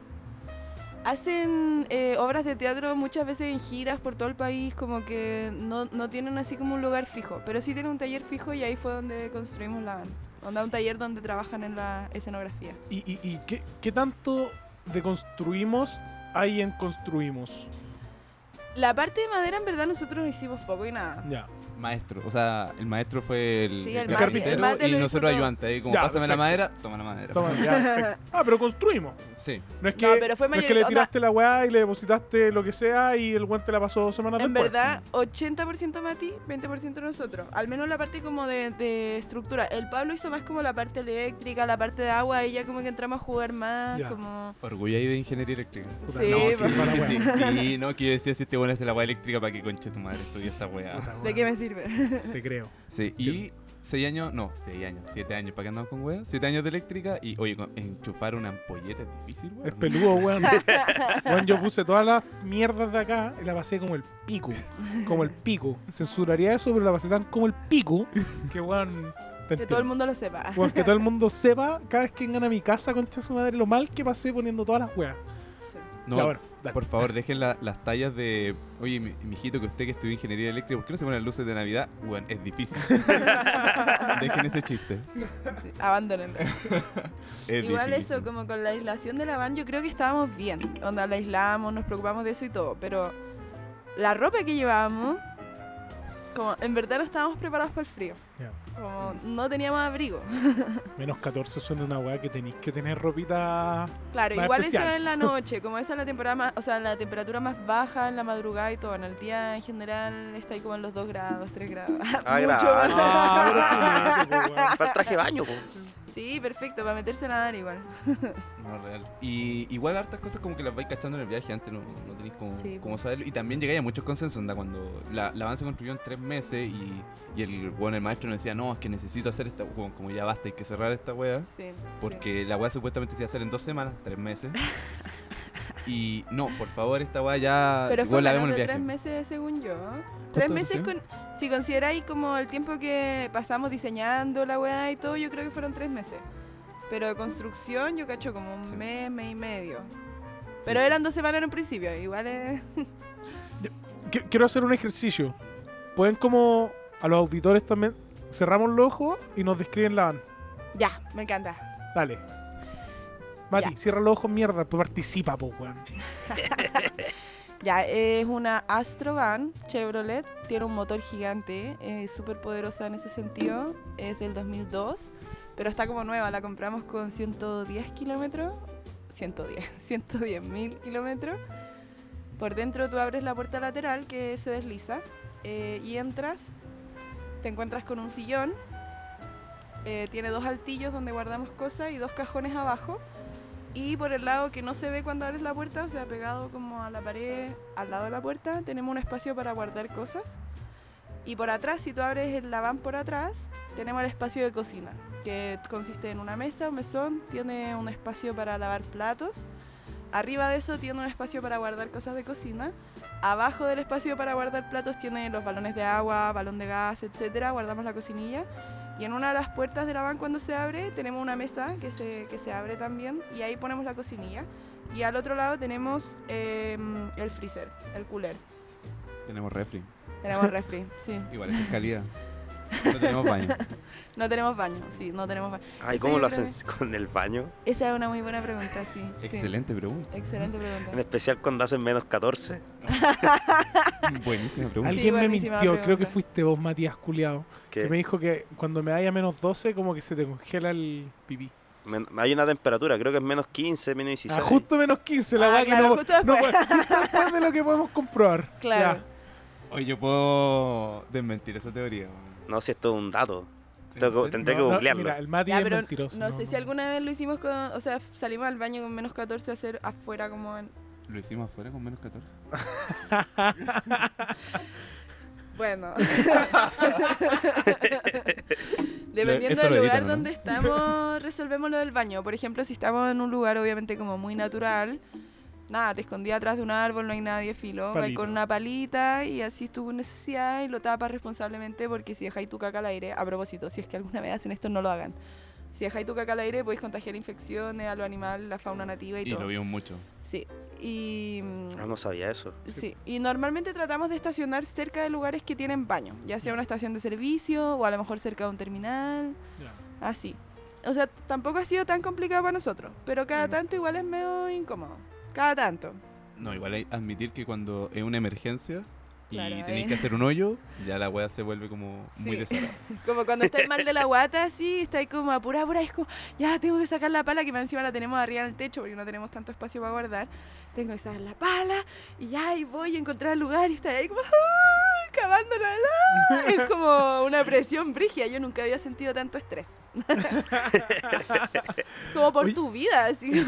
Hacen eh, obras de teatro muchas veces en giras por todo el país, como que no, no tienen así como un lugar fijo, pero sí tienen un taller fijo y ahí fue donde construimos la. Onda un taller donde trabajan en la escenografía. ¿Y, y, y qué, qué tanto de construimos hay en construimos? La parte de madera en verdad nosotros hicimos poco y nada. Ya. Maestro, o sea, el maestro fue el, Sí, el el carpintero el y nosotros ayudantes. Ahí como, Ya, pásame la perfecto. madera, toma la madera. Toma, ya. Ah, pero construimos. Sí. No es que, No, pero fue no es que mayor- le onda- tiraste la weá y le depositaste lo que sea y el guante la pasó dos semanas En después. verdad, 80% Mati, 20% nosotros. Al menos la parte como de, de estructura. El Pablo hizo más como la parte eléctrica, la parte de agua, y ya como que entramos a jugar más, Ya. como... Orgullo ahí de ingeniería eléctrica. Puta, Sí, no, pues. sí, la sí, weá. sí, no, que yo decía si este bueno hace la weá eléctrica para que conche tu madre estudia esta weá. ¿De qué me sirve? Te creo. Sí, y seis años, no, seis años, siete años, ¿para qué andamos con weá? Siete años de eléctrica y, oye, con- enchufar una ampolleta es difícil, weón. Es peludo, weón. Weón, yo puse todas las mierdas de acá y la pasé como el pico. Como el pico. Censuraría eso, pero la pasé tan como el pico que, weón. te que todo el entiendo. mundo lo sepa. Weón, que todo el mundo sepa cada vez que vengan a mi casa, concha su madre, lo mal que pasé poniendo todas las weas. No, Ya, bueno, dale. por favor, dejen la- las tallas de, oye, mi, mijito, que usted que estudió ingeniería eléctrica, ¿por qué no se ponen las luces de Navidad? Weón, es difícil. dejen ese chiste. Sí, abandónenlo. Es Igual difícil. eso, como con la aislación de la van, yo creo que estábamos bien. Onda, la aislamos, nos preocupamos de eso y todo. Pero la ropa que llevábamos, como en verdad no estábamos preparados para el frío. Como no teníamos abrigo. Menos 14 son una wea que tenéis que tener ropita. Claro, Más igual especial. eso en la noche, como esa es la temporada más, o sea, la temperatura más baja en la madrugada y todo. En el día en general está ahí como en los 2 grados, 3 grados. Ah, Mucho grave. más. Ah, pero es genético, weón. Para el traje de baño, po. Sí, perfecto, para meterse a nadar igual. No, real. Y igual hartas cosas como que las vais cachando en el viaje, antes no, no tenéis como, Sí. como saberlo. Y también llegáis a muchos consensos, onda, cuando la, la van se construyó en tres meses y, y el, bueno, el maestro nos decía, no, es que necesito hacer esta, como, como ya basta, hay que cerrar esta wea. Sí, Porque la weá supuestamente se iba a hacer en dos semanas, tres meses. y no, por favor, esta weá ya. Pero fue la vemos en tres meses, según yo. Tres ¿Cuánto meses, con, si consideráis como el tiempo que pasamos diseñando la weá y todo, yo creo que fueron tres meses. Pero de construcción, yo cacho como un Sí. mes, mes y medio. Pero sí. eran dos semanas en un principio, igual es... Qu- Quiero hacer un ejercicio. Pueden como a los auditores también cerramos los ojos y nos describen la van. Ya, me encanta. Dale. Mati, Ya. cierra los ojos, mierda, pues participa, pues, weón. Ya, es una Astrovan Chevrolet, tiene un motor gigante, es súper poderosa en ese sentido, es del 2002, pero está como nueva, la compramos con 110 kilómetros, 110, 110 mil kilómetros. Por dentro tú abres la puerta lateral que se desliza eh, y entras, te encuentras con un sillón, eh, tiene dos altillos donde guardamos cosas y dos cajones abajo. Y por el lado que no se ve cuando abres la puerta, o sea, pegado como a la pared, al lado de la puerta, tenemos un espacio para guardar cosas. Y por atrás, si tú abres el laván por atrás, tenemos el espacio de cocina, que consiste en una mesa, un mesón, tiene un espacio para lavar platos. Arriba de eso tiene un espacio para guardar cosas de cocina. Abajo del espacio para guardar platos tiene los balones de agua, balón de gas, etcétera. Guardamos la cocinilla. Y en una de las puertas de la van cuando se abre tenemos una mesa que se, que se abre también y ahí ponemos la cocinilla. Y al otro lado tenemos eh, el freezer, el cooler. Tenemos refri. Tenemos refri, sí. Igual, esa es calidad. No tenemos baño. No tenemos baño, sí, no tenemos baño. Ay, Eso ¿cómo yo lo creo hacen con el baño? Esa es una muy buena pregunta, sí. sí. Excelente pregunta. Excelente En pregunta. especial cuando hacen menos 14. Buenísima pregunta. Alguien me buenísima mintió, creo que pregunta. fuiste vos, Matías Culeado, que Que me dijo que cuando me vaya a menos 12, como que se te congela el pipí. men- hay una temperatura, creo que es menos 15, menos 16. Ah, justo menos 15, la Ah, weá claro, que no, justo no después. puede- justo después de lo que podemos comprobar. Claro. Ya. Oye, yo puedo desmentir esa teoría. weón. No sé si esto es un dato. Tendré que No, no, mira, el Mati Ya, es pero mentiroso. no, sé si alguna vez lo hicimos con. O sea, salimos al baño con menos 14 a hacer afuera como en. Lo hicimos afuera con menos 14. Bueno. Dependiendo del lugar donde estamos, resolvemos lo del baño. Por ejemplo, si estamos en un lugar obviamente como muy natural, nada, te escondí atrás de un árbol, no hay nadie, filo. Palito. con una palita y así tu necesidad y lo tapas responsablemente porque si dejáis tu caca al aire, a propósito, si es que alguna vez hacen esto, no lo hagan. Si dejáis tu caca al aire, podéis contagiar infecciones a los animales, la fauna nativa y, Y todo. lo vimos mucho. Sí. Y. mm, Ah, no sabía eso. Sí, y normalmente tratamos de estacionar cerca de lugares que tienen baño, ya sea una estación de servicio o a lo mejor cerca de un terminal, Ya. así. O sea, tampoco ha sido tan complicado para nosotros, pero cada tanto igual es medio incómodo. Cada tanto. No, igual hay admitir que cuando es una emergencia y Claro, tenéis ahí- que hacer un hoyo, ya la weá se vuelve como muy desagradable. Como cuando estáis mal de la guata, así, estáis como apura, apura, es como, ya tengo que sacar la pala, que encima la tenemos arriba del techo porque no tenemos tanto espacio para guardar. Tengo que sacar la pala y ya voy a encontrar el lugar y está ahí como, ¡ah! cavándola. Es como una presión brigia, yo nunca había sentido tanto estrés. como por tu vida, así.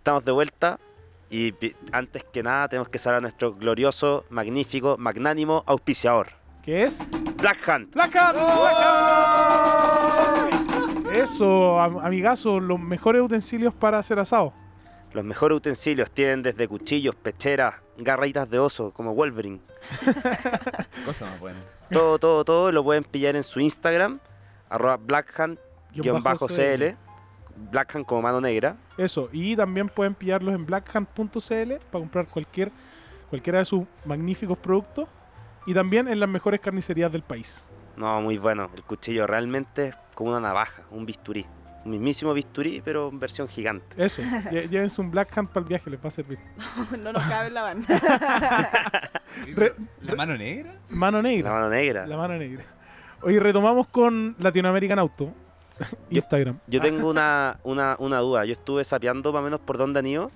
Estamos de vuelta y antes que nada tenemos que saludar a nuestro glorioso, magnífico, magnánimo auspiciador, ¿Qué es? Black Hand. Black Hand, Black Hand. Eso, am- amigazo, los mejores utensilios para hacer asado. Los mejores utensilios tienen desde cuchillos, pecheras, garritas de oso como Wolverine. Cosa más buena. Todo, todo, todo lo pueden pillar en su Instagram, arroba blackhand-cl, blackhand como mano negra. Eso, y también pueden pillarlos en blackhand.cl para comprar cualquier, cualquiera de sus magníficos productos. Y también en las mejores carnicerías del país. No, muy bueno. El cuchillo realmente es como una navaja, un bisturí. Un mismísimo bisturí, pero en versión gigante. Eso, llévense un Black Hand para el viaje, les va a servir. no nos cabe en la van. ¿La mano negra? Mano La negra. mano negra. La mano negra. Hoy retomamos con Latinoamerican Auto. Instagram. Yo tengo una, una, una duda. Yo estuve sapeando más o menos por dónde han ido.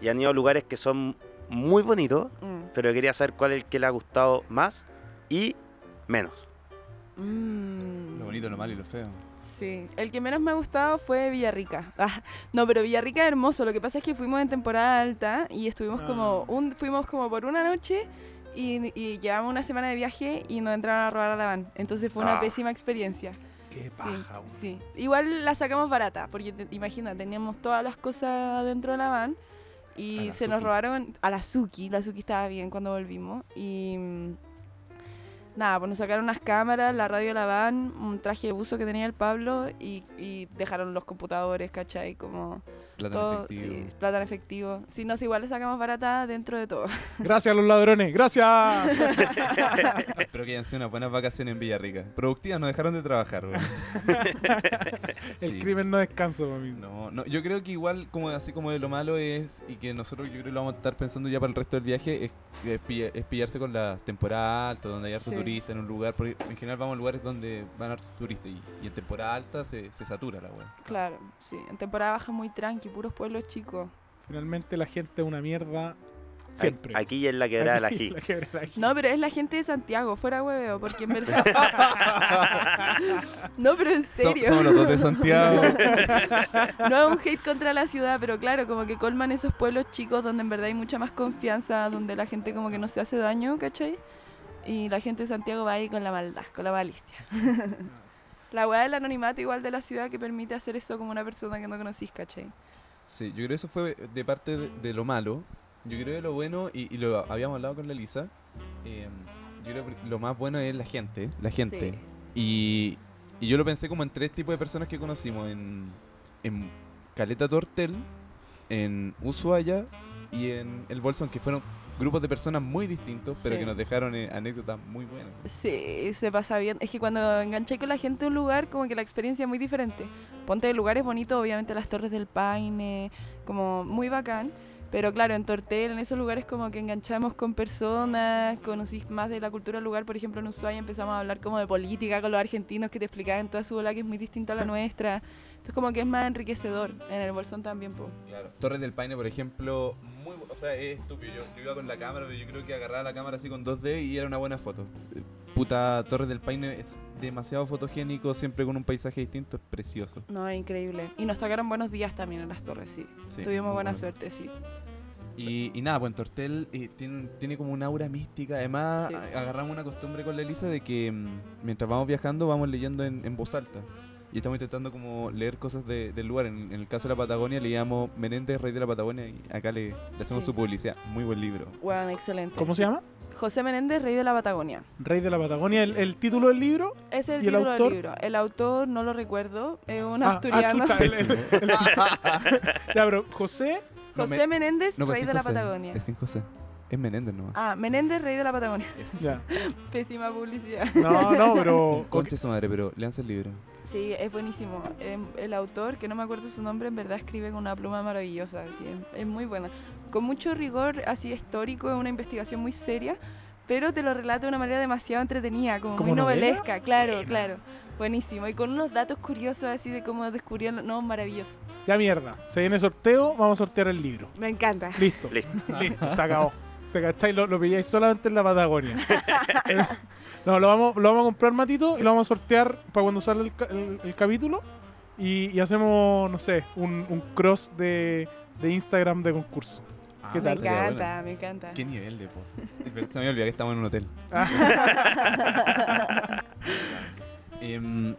Y han ido a lugares que son muy bonitos. Mm. Pero quería saber cuál es el que le ha gustado más y menos. Mm. Lo bonito, lo malo y lo feo. Sí, el que menos me ha gustado fue Villarrica. Ah, no, pero Villarrica es hermoso. Lo que pasa es que fuimos en temporada alta y estuvimos como Ah. un, fuimos como por una noche y, y llevamos una semana de viaje y nos entraron a robar a la van. Entonces fue una Ah. pésima experiencia. Qué Sí, paja, weón. sí. Igual la sacamos barata, porque te- imagina, teníamos todas las cosas dentro de la van y la se nos robaron a la Suki. La Suki estaba bien cuando volvimos y mm, nada, pues nos sacaron unas cámaras, la radio de la van, un traje de buzo que tenía el Pablo y, y dejaron los computadores, ¿cachai? Como Plata en todo, efectivo. sí, plata en efectivo. Si no, si igual le sacamos barata dentro de todo. Gracias a los ladrones, gracias. Espero que hayan sido unas buenas vacaciones en Villarrica. Productivas, no dejaron de trabajar, weón. El Sí. crimen no descansa, mami. No, no, yo creo que igual, como así como de lo malo es, y que nosotros yo creo que lo vamos a estar pensando ya para el resto del viaje, es, es pilla- es pillarse con la temporada alta, donde hay harto Sí. turista en un lugar, porque en general vamos a lugares donde van hartos turistas, y, y en temporada alta se, se satura la weá. Claro, sí. En temporada baja muy puros pueblos chicos. Finalmente la gente es una mierda siempre. Aquí es la quebrada de la Aquí, G. la quebrada de la G. No, pero es la gente de Santiago, fuera hueveo, porque en verdad. no, pero en serio. somos los dos de Santiago. No es un hate contra la ciudad, pero claro, como que colman esos pueblos chicos donde en verdad hay mucha más confianza, donde la gente como que no se hace daño, ¿cachai? Y la gente de Santiago va ahí con la maldad, con la malicia. la weá del anonimato igual de la ciudad que permite hacer eso como una persona que no conocís, ¿cachai? Sí, yo creo que eso fue de parte de, de lo malo. Yo creo que lo bueno, y, y lo habíamos hablado con la Lisa, eh, yo creo que lo más bueno es la gente, la gente. Sí. Y, y yo lo pensé como en tres tipos de personas que conocimos, en, en Caleta Tortel, en Ushuaia y en El Bolsón, que fueron grupos de personas muy distintos, pero Sí. que nos dejaron eh, anécdotas muy buenas. Sí, se pasa bien. Es que cuando enganché con la gente a un lugar, como que la experiencia es muy diferente. Ponte lugares bonitos, obviamente las Torres del Paine, como muy bacán. Pero claro, en Tortel, en esos lugares como que enganchamos con personas, conocí más de la cultura del lugar, por ejemplo en Ushuaia empezamos a hablar como de política con los argentinos que te explicaban toda su bola que es muy distinta a la nuestra. Entonces como que es más enriquecedor, en el bolsón también. po. Claro. Torres del Paine, por ejemplo, o sea, es estúpido. Yo, yo iba con la cámara, pero yo creo que agarraba la cámara así con 2D y era una buena foto. Puta, Torres del Paine es demasiado fotogénico, siempre con un paisaje distinto, es precioso. No, es increíble. Y nos tocaron buenos días también en las torres, sí. Sí, Tuvimos buena bueno. suerte, sí. Y, y nada, pues en Tortel eh, tiene, tiene como una aura mística. Además, Sí. agarramos una costumbre con la Elisa de que mm, mientras vamos viajando vamos leyendo en, en voz alta. Y estamos intentando como leer cosas de- del lugar. En, en el caso de la Patagonia leíamos Menéndez, Rey de la Patagonia, y acá le, le hacemos Sí. su publicidad. Muy buen libro. Bueno, excelente. ¿Cómo se llama? José Menéndez, Rey de la Patagonia. Rey de la Patagonia. El, el título del libro. Es el ¿Y el título autor? del libro. El autor no lo recuerdo, es un Ah, ah, asturiano. chucha, el- el- el- ya, pero José. No, José me- Menéndez, No, Rey de la Patagonia. Es sin José. Es Menéndez nomás. Ah, Menéndez, Rey de la Patagonia. Ya. Pésima publicidad. No, no, pero. Conche su madre, pero leanse el libro. Sí, es buenísimo. Em, El autor, que no me acuerdo su nombre, en verdad escribe con una pluma maravillosa. así, es, es muy buena. Con mucho rigor así histórico, es una investigación muy seria, pero te lo relata de una manera demasiado entretenida, como ¿Como muy novela? novelesca. Claro, claro. Buenísimo. Y con unos datos curiosos así de cómo descubrieron. No, maravilloso. Ya mierda. Se viene sorteo, vamos a sortear el libro. Me encanta. Listo. Listo. Listo, se acabó. ¿Te cacháis? Lo, lo pilláis solamente en la Patagonia. No, lo vamos, lo vamos a comprar, Matito, y lo vamos a sortear para cuando sale el, ca- el- el capítulo. Y, y hacemos, no sé, un, un cross de, de Instagram de concurso. ¿Qué Ah, Me bueno. encanta, me encanta. ¿Qué nivel de post? Se me olvidó que estamos en un hotel. Em,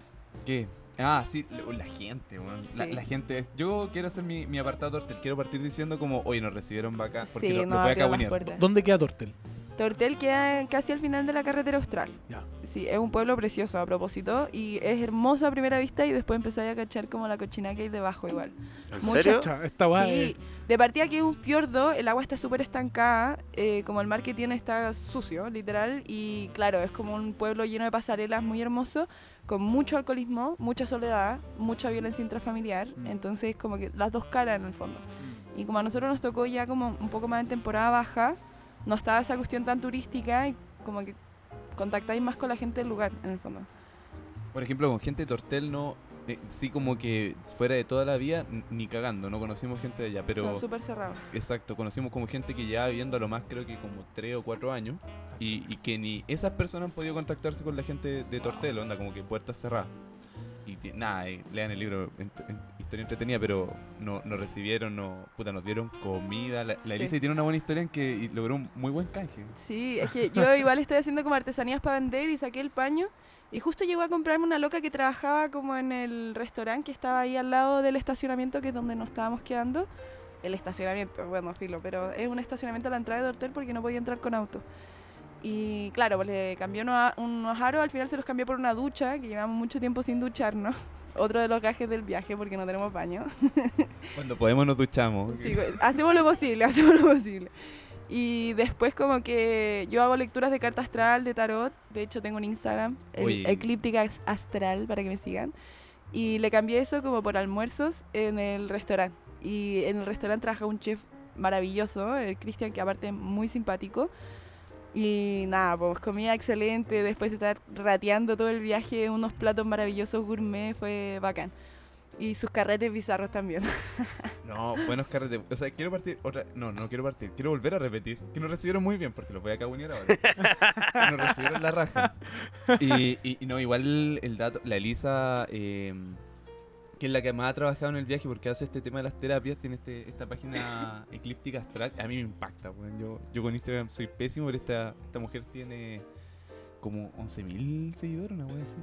¿Qué? Ah, sí, la, gente, weón. La, Sí. la gente. Yo quiero hacer mi, mi apartado tortel. Quiero partir diciendo como, oye, nos recibieron bacán. Porque Sí, lo, nos voy a las. ¿Dónde queda Tortel? Tortel queda casi al final de la carretera austral. Ya. Sí, es un pueblo precioso a propósito y es hermoso a primera vista y después empezáis a cachar como la cochina que hay debajo igual. ¿En Mucha serio? Esta Sí, de partida que es un fiordo, el agua está súper estancada, eh, como el mar que tiene está sucio, literal, y claro, es como un pueblo lleno de pasarelas muy hermoso, con mucho alcoholismo, mucha soledad, mucha violencia intrafamiliar, Mm. entonces como que las dos caras en el fondo. Y como a nosotros nos tocó ya como un poco más en temporada baja, no estaba esa cuestión tan turística y como que contactáis más con la gente del lugar, en el fondo. Por ejemplo, con gente de Tortel no. Eh, sí, como que fuera de toda la vida, ni cagando. No conocimos gente de allá. Pero. Son súper cerrados. Exacto, conocimos como gente que ya viviendo a lo más creo que como 3 o 4 años y, y que ni esas personas han podido contactarse con la gente de Tortel, onda como que puertas cerradas. Y nada, eh, lean el libro, ent- en- historia entretenida, pero no, nos recibieron, no, puta, nos dieron comida. La, la Sí. Elisa tiene una buena historia en que logró un muy buen canje. Sí, es que yo igual estoy haciendo como artesanías para vender y saqué el paño. Y justo llegó a comprarme una loca que trabajaba como en el restaurante que estaba ahí al lado del estacionamiento, que es donde nos estábamos quedando. El estacionamiento, bueno, filo, pero es un estacionamiento a la entrada del hotel porque no podía entrar con auto. Y claro, pues le cambió unos, unos aros, al final se los cambió por una ducha, que llevamos mucho tiempo sin ducharnos. Otro de los gajes del viaje porque no tenemos baño. Cuando podemos nos duchamos. Sí, hacemos lo posible, hacemos lo posible. Y después como que yo hago lecturas de carta astral, de tarot. De hecho tengo un Instagram, el. Eclíptica Astral, para que me sigan. Y le cambié eso como por almuerzos en el restaurante. Y en el restaurante trabaja un chef maravilloso, el Cristian, que aparte es muy simpático. Y nada, pues comida excelente, después de estar rateando todo el viaje, unos platos maravillosos gourmet, fue bacán. Y sus carretes bizarros también. No, buenos carretes. O sea, quiero partir otra. No, no quiero partir. Quiero volver a repetir. Que nos recibieron muy bien porque los voy a cagonear ahora. nos recibieron la raja. Y, y- y no, igual el dato. La Elisa, eh, que es la que más ha trabajado en el viaje porque hace este tema de las terapias, tiene este, esta página eclíptica astral. A mí me impacta, weón. Yo, yo con Instagram soy pésimo, pero esta, esta mujer tiene como 11.000 seguidores, una wea así.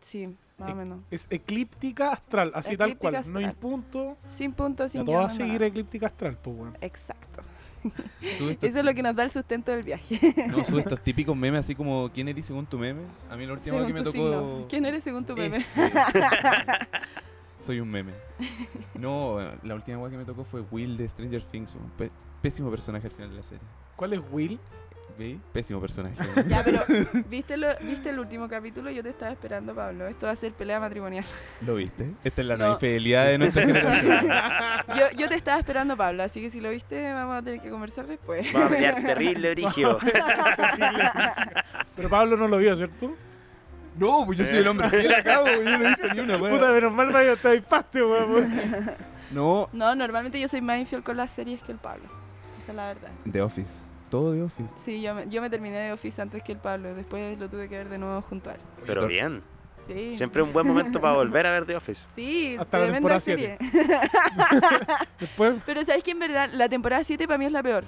Sí, más o menos. Es eclíptica astral, así tal cual. No hay punto. Sin puntos, Ya sin todo va a guion, seguir nada. eclíptica astral, pues, weón. Exacto. Eso es lo que nos da el sustento del viaje. no, sube estos típicos memes así como ¿Quién eres según tu meme? A mí la última vez según que me tocó... signo. ¿Quién eres según tu meme? Soy un meme. No, la última weá que me tocó fue Will de Stranger Things. un pésimo personaje al final de la serie. ¿Cuál es Will? Pésimo personaje. Ya, pero ¿viste, lo- ¿viste el último capítulo? Yo te estaba esperando, Pablo. Esto va a ser pelea matrimonial. ¿Lo viste? Esta es la No. infidelidad de nuestra generación. Yo, yo te estaba esperando, Pablo, así que si lo viste, vamos a tener que conversar después. Va a pelear terrible, Brigio. Pero Pablo no lo vio, ¿cierto? no, pues yo soy el hombre fiel acá, pues, yo no he visto ni una Puta, menos mal vaya hasta paste, weón. No, No, normalmente yo soy más infiel con las series que el Pablo. Esa es la verdad. The Office. Todo The Office. Sí, yo me, yo me terminé de Office antes que el Pablo. Después lo tuve que ver de nuevo junto a él. Pero bien. Sí. Siempre un buen momento para volver a ver The Office. Sí, Hasta la tremenda temporada serie. Después, Pero sabes que en verdad la temporada 7 para mí es la peor.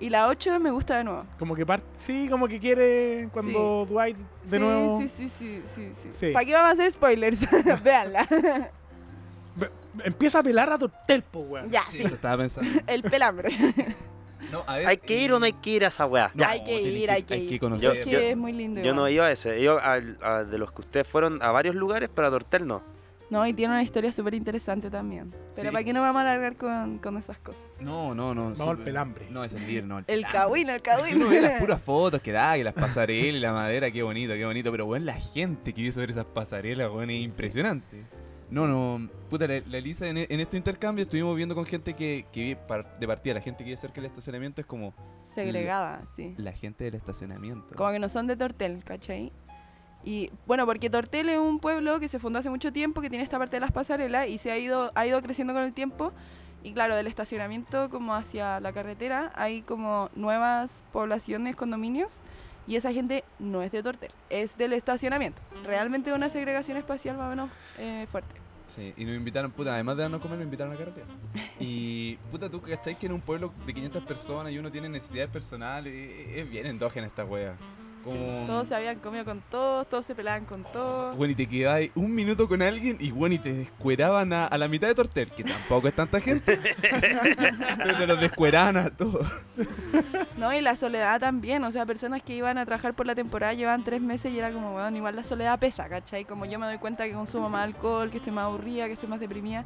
Y la 8 me gusta de nuevo. como que parte. Sí, como que quiere cuando Dwight de sí, nuevo. sí, sí, sí, sí, sí. Sí. ¿Para qué vamos a hacer spoilers? Véanla. Ve- Empieza a pelar a Tortel, po, weón. ya, Sí, sí. eso estaba pensando. El pelambre. No, a ver, ¿Hay que ir o no hay que ir a esa weá? Hay que ir, hay que Hay ir. que conocer. es que yo- es muy lindo. Yo no igual. iba a ese. Yo al- a- de los que ustedes fueron a varios lugares, pero a Tortel no. No, y tiene una historia súper interesante también. Pero Sí. ¿para qué nos vamos a alargar con, con esas cosas? No, no, no. Vamos al súper- pelambre. No, es el líder, no. El el cagüín. Uno ve las puras fotos que da, que las pasarelas y la madera, qué bonito, qué bonito. Pero bueno, la gente que quiso ver esas pasarelas, bueno, es impresionante. No, no, puta, la, la Elisa en, en este intercambio estuvimos viendo con gente que, que par- de partida, la gente que vive cerca del estacionamiento es como Segregada, sí. la gente del estacionamiento. Como que no son de Tortel, ¿cachai? Y bueno, porque Tortel es un pueblo que se fundó hace mucho tiempo, que tiene esta parte de las pasarelas y se ha ido, ha ido creciendo con el tiempo. Y claro, del estacionamiento como hacia la carretera hay como nuevas poblaciones, condominios. Y esa gente no es de Tortel, es del estacionamiento. Realmente una segregación espacial más o menos eh, fuerte. Sí, y nos invitaron, puta, además de darnos comer, nos invitaron a carretera. Y, puta, tú cachai que en un pueblo de 500 personas y uno tiene necesidades personales, es, es bien endógena esta wea. Como... Todos se habían comido con todos, todos se pelaban con todos. Bueno, y te quedabas un minuto con alguien y bueno, y te descueraban a, a la mitad de Tortel, que tampoco es tanta gente. pero te los descueraban a todos. No, y la soledad también, o sea, personas que iban a trabajar por la temporada llevaban tres meses y era como, bueno, igual la soledad pesa, ¿cachai? Como yo me doy cuenta que consumo más alcohol, que estoy más aburrida, que estoy más deprimida.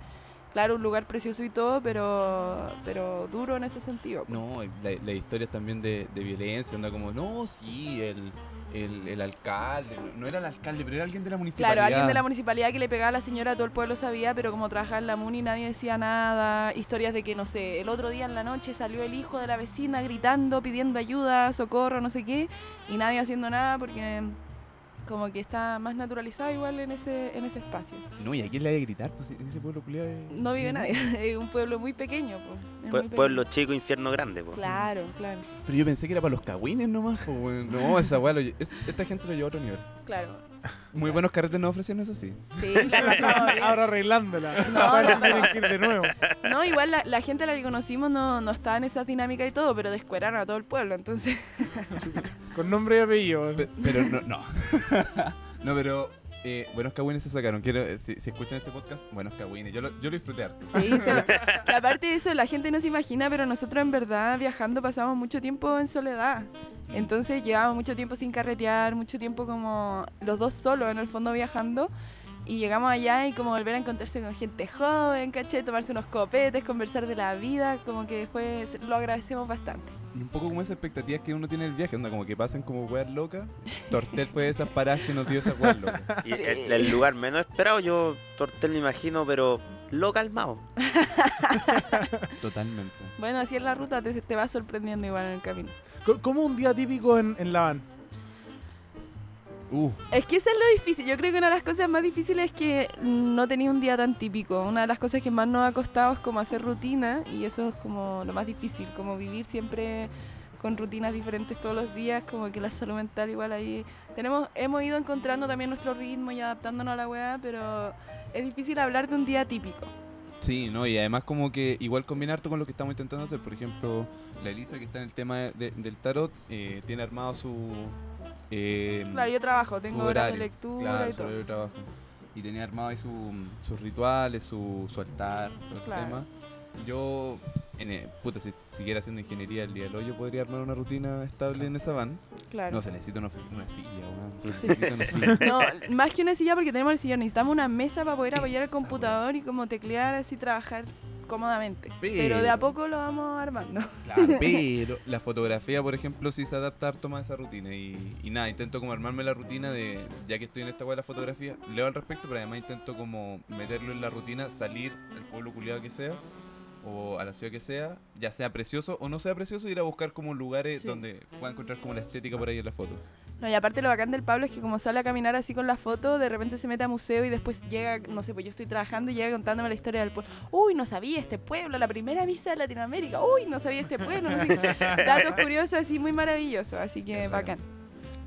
Claro, un lugar precioso y todo, pero, pero duro en ese sentido. pues. No, la- las historias también de, de violencia, onda como, no, sí, el, el, el alcalde, no, no era el alcalde, pero era alguien de la municipalidad. Claro, alguien de la municipalidad que le pegaba a la señora, todo el pueblo sabía, pero como trabajaba en la MUNI nadie decía nada. Historias de que, no sé, el otro día en la noche salió el hijo de la vecina gritando, pidiendo ayuda, socorro, no sé qué, y nadie haciendo nada porque como que está más naturalizado igual en ese, en ese espacio. No, y a quién le hay a gritar, pues en ese pueblo culiado. No vive nadie, es un pueblo muy pequeño. Pues. es Pue- muy pueblo pequeño. chico, infierno grande, po. Claro, claro, Pero yo pensé que era para los cagüines nomás, pues. No, esa weá, esta gente lo llevó a otro nivel. claro. Muy buenos carretes nos ofrecieron, eso sí. Sí, la pasamos bien. Ahora arreglándola. No, Ahora no, tienen que ir de nuevo. No, igual la, la gente a la que conocimos no, no estaba en esas dinámicas y todo, pero descueraron a todo el pueblo, entonces... Con nombre y apellido. Pe- pero no, no. no, pero eh, buenos cagüines se sacaron. Quiero, eh, si, si escuchan este podcast, buenos cagüines. Yo lo, yo lo disfruté harto. Sí, se lo- que aparte de eso, la gente no se imagina, pero nosotros en verdad viajando pasamos mucho tiempo en soledad. Entonces llevábamos mucho tiempo sin carretear, mucho tiempo como los dos solos en el fondo viajando. Y llegamos allá y como volver a encontrarse con gente joven, caché, tomarse unos copetes, conversar de la vida, como que fue, lo agradecemos bastante. Un poco como esas expectativas que uno tiene en el viaje, onda como que pasen como weas locas. Tortel fue de esas paradas que nos dio esas weas locas. Y el, el lugar menos esperado, yo Tortel me imagino, pero lo calmado. Totalmente. Bueno, así es la ruta, te, te va sorprendiendo igual en el camino. ¿Cómo un día típico en, en la van? Uh, Es que eso es lo difícil. Yo creo que una de las cosas más difíciles es que no tenía un día tan típico. Una de las cosas que más nos ha costado es como hacer rutina y eso es como lo más difícil, como vivir siempre con rutinas diferentes todos los días, como que la salud mental igual ahí tenemos hemos ido encontrando también nuestro ritmo y adaptándonos a la weá, pero es difícil hablar de un día típico. sí, ¿no? Y además como que igual combinar todo con lo que estamos intentando hacer. Por ejemplo, la Elisa que está en el tema de- de- del tarot, eh, tiene armado su... eh, Claro, yo trabajo, tengo horas de lectura claro, y todo. horario de trabajo. Y tenía armado ahí su- sus rituales, su, su altar, todo el Claro. tema. Yo, en, eh, puta, si siguiera haciendo ingeniería el día de hoy, yo podría armar una rutina estable en esa van. Claro. No se necesita una, una silla, se necesita una silla. No, más que una silla porque tenemos el sillón, necesitamos una mesa para poder apoyar el computador y como teclear así trabajar cómodamente. Pero, Pero- de a poco lo vamos armando. Claro, pero la fotografía, por ejemplo, sí se adapta harto más a esa rutina. Y, y nada, intento como armarme la rutina de, ya que estoy en esta wea de la fotografía, leo al respecto, pero además intento como meterlo en la rutina, salir al pueblo culiado que sea, o a la ciudad que sea, ya sea precioso o no sea precioso, ir a buscar como lugares Sí. donde pueda encontrar como la estética por ahí en la foto. No, y aparte lo bacán del Pablo es que como sale a caminar así con la foto, de repente se mete a museo y después llega, no sé, pues yo estoy trabajando y llega contándome la historia del pueblo. Uy, no sabía este pueblo, la primera misa de Latinoamérica. Uy, no sabía este pueblo. No sé. Datos curiosos así muy maravillosos, así que bacán.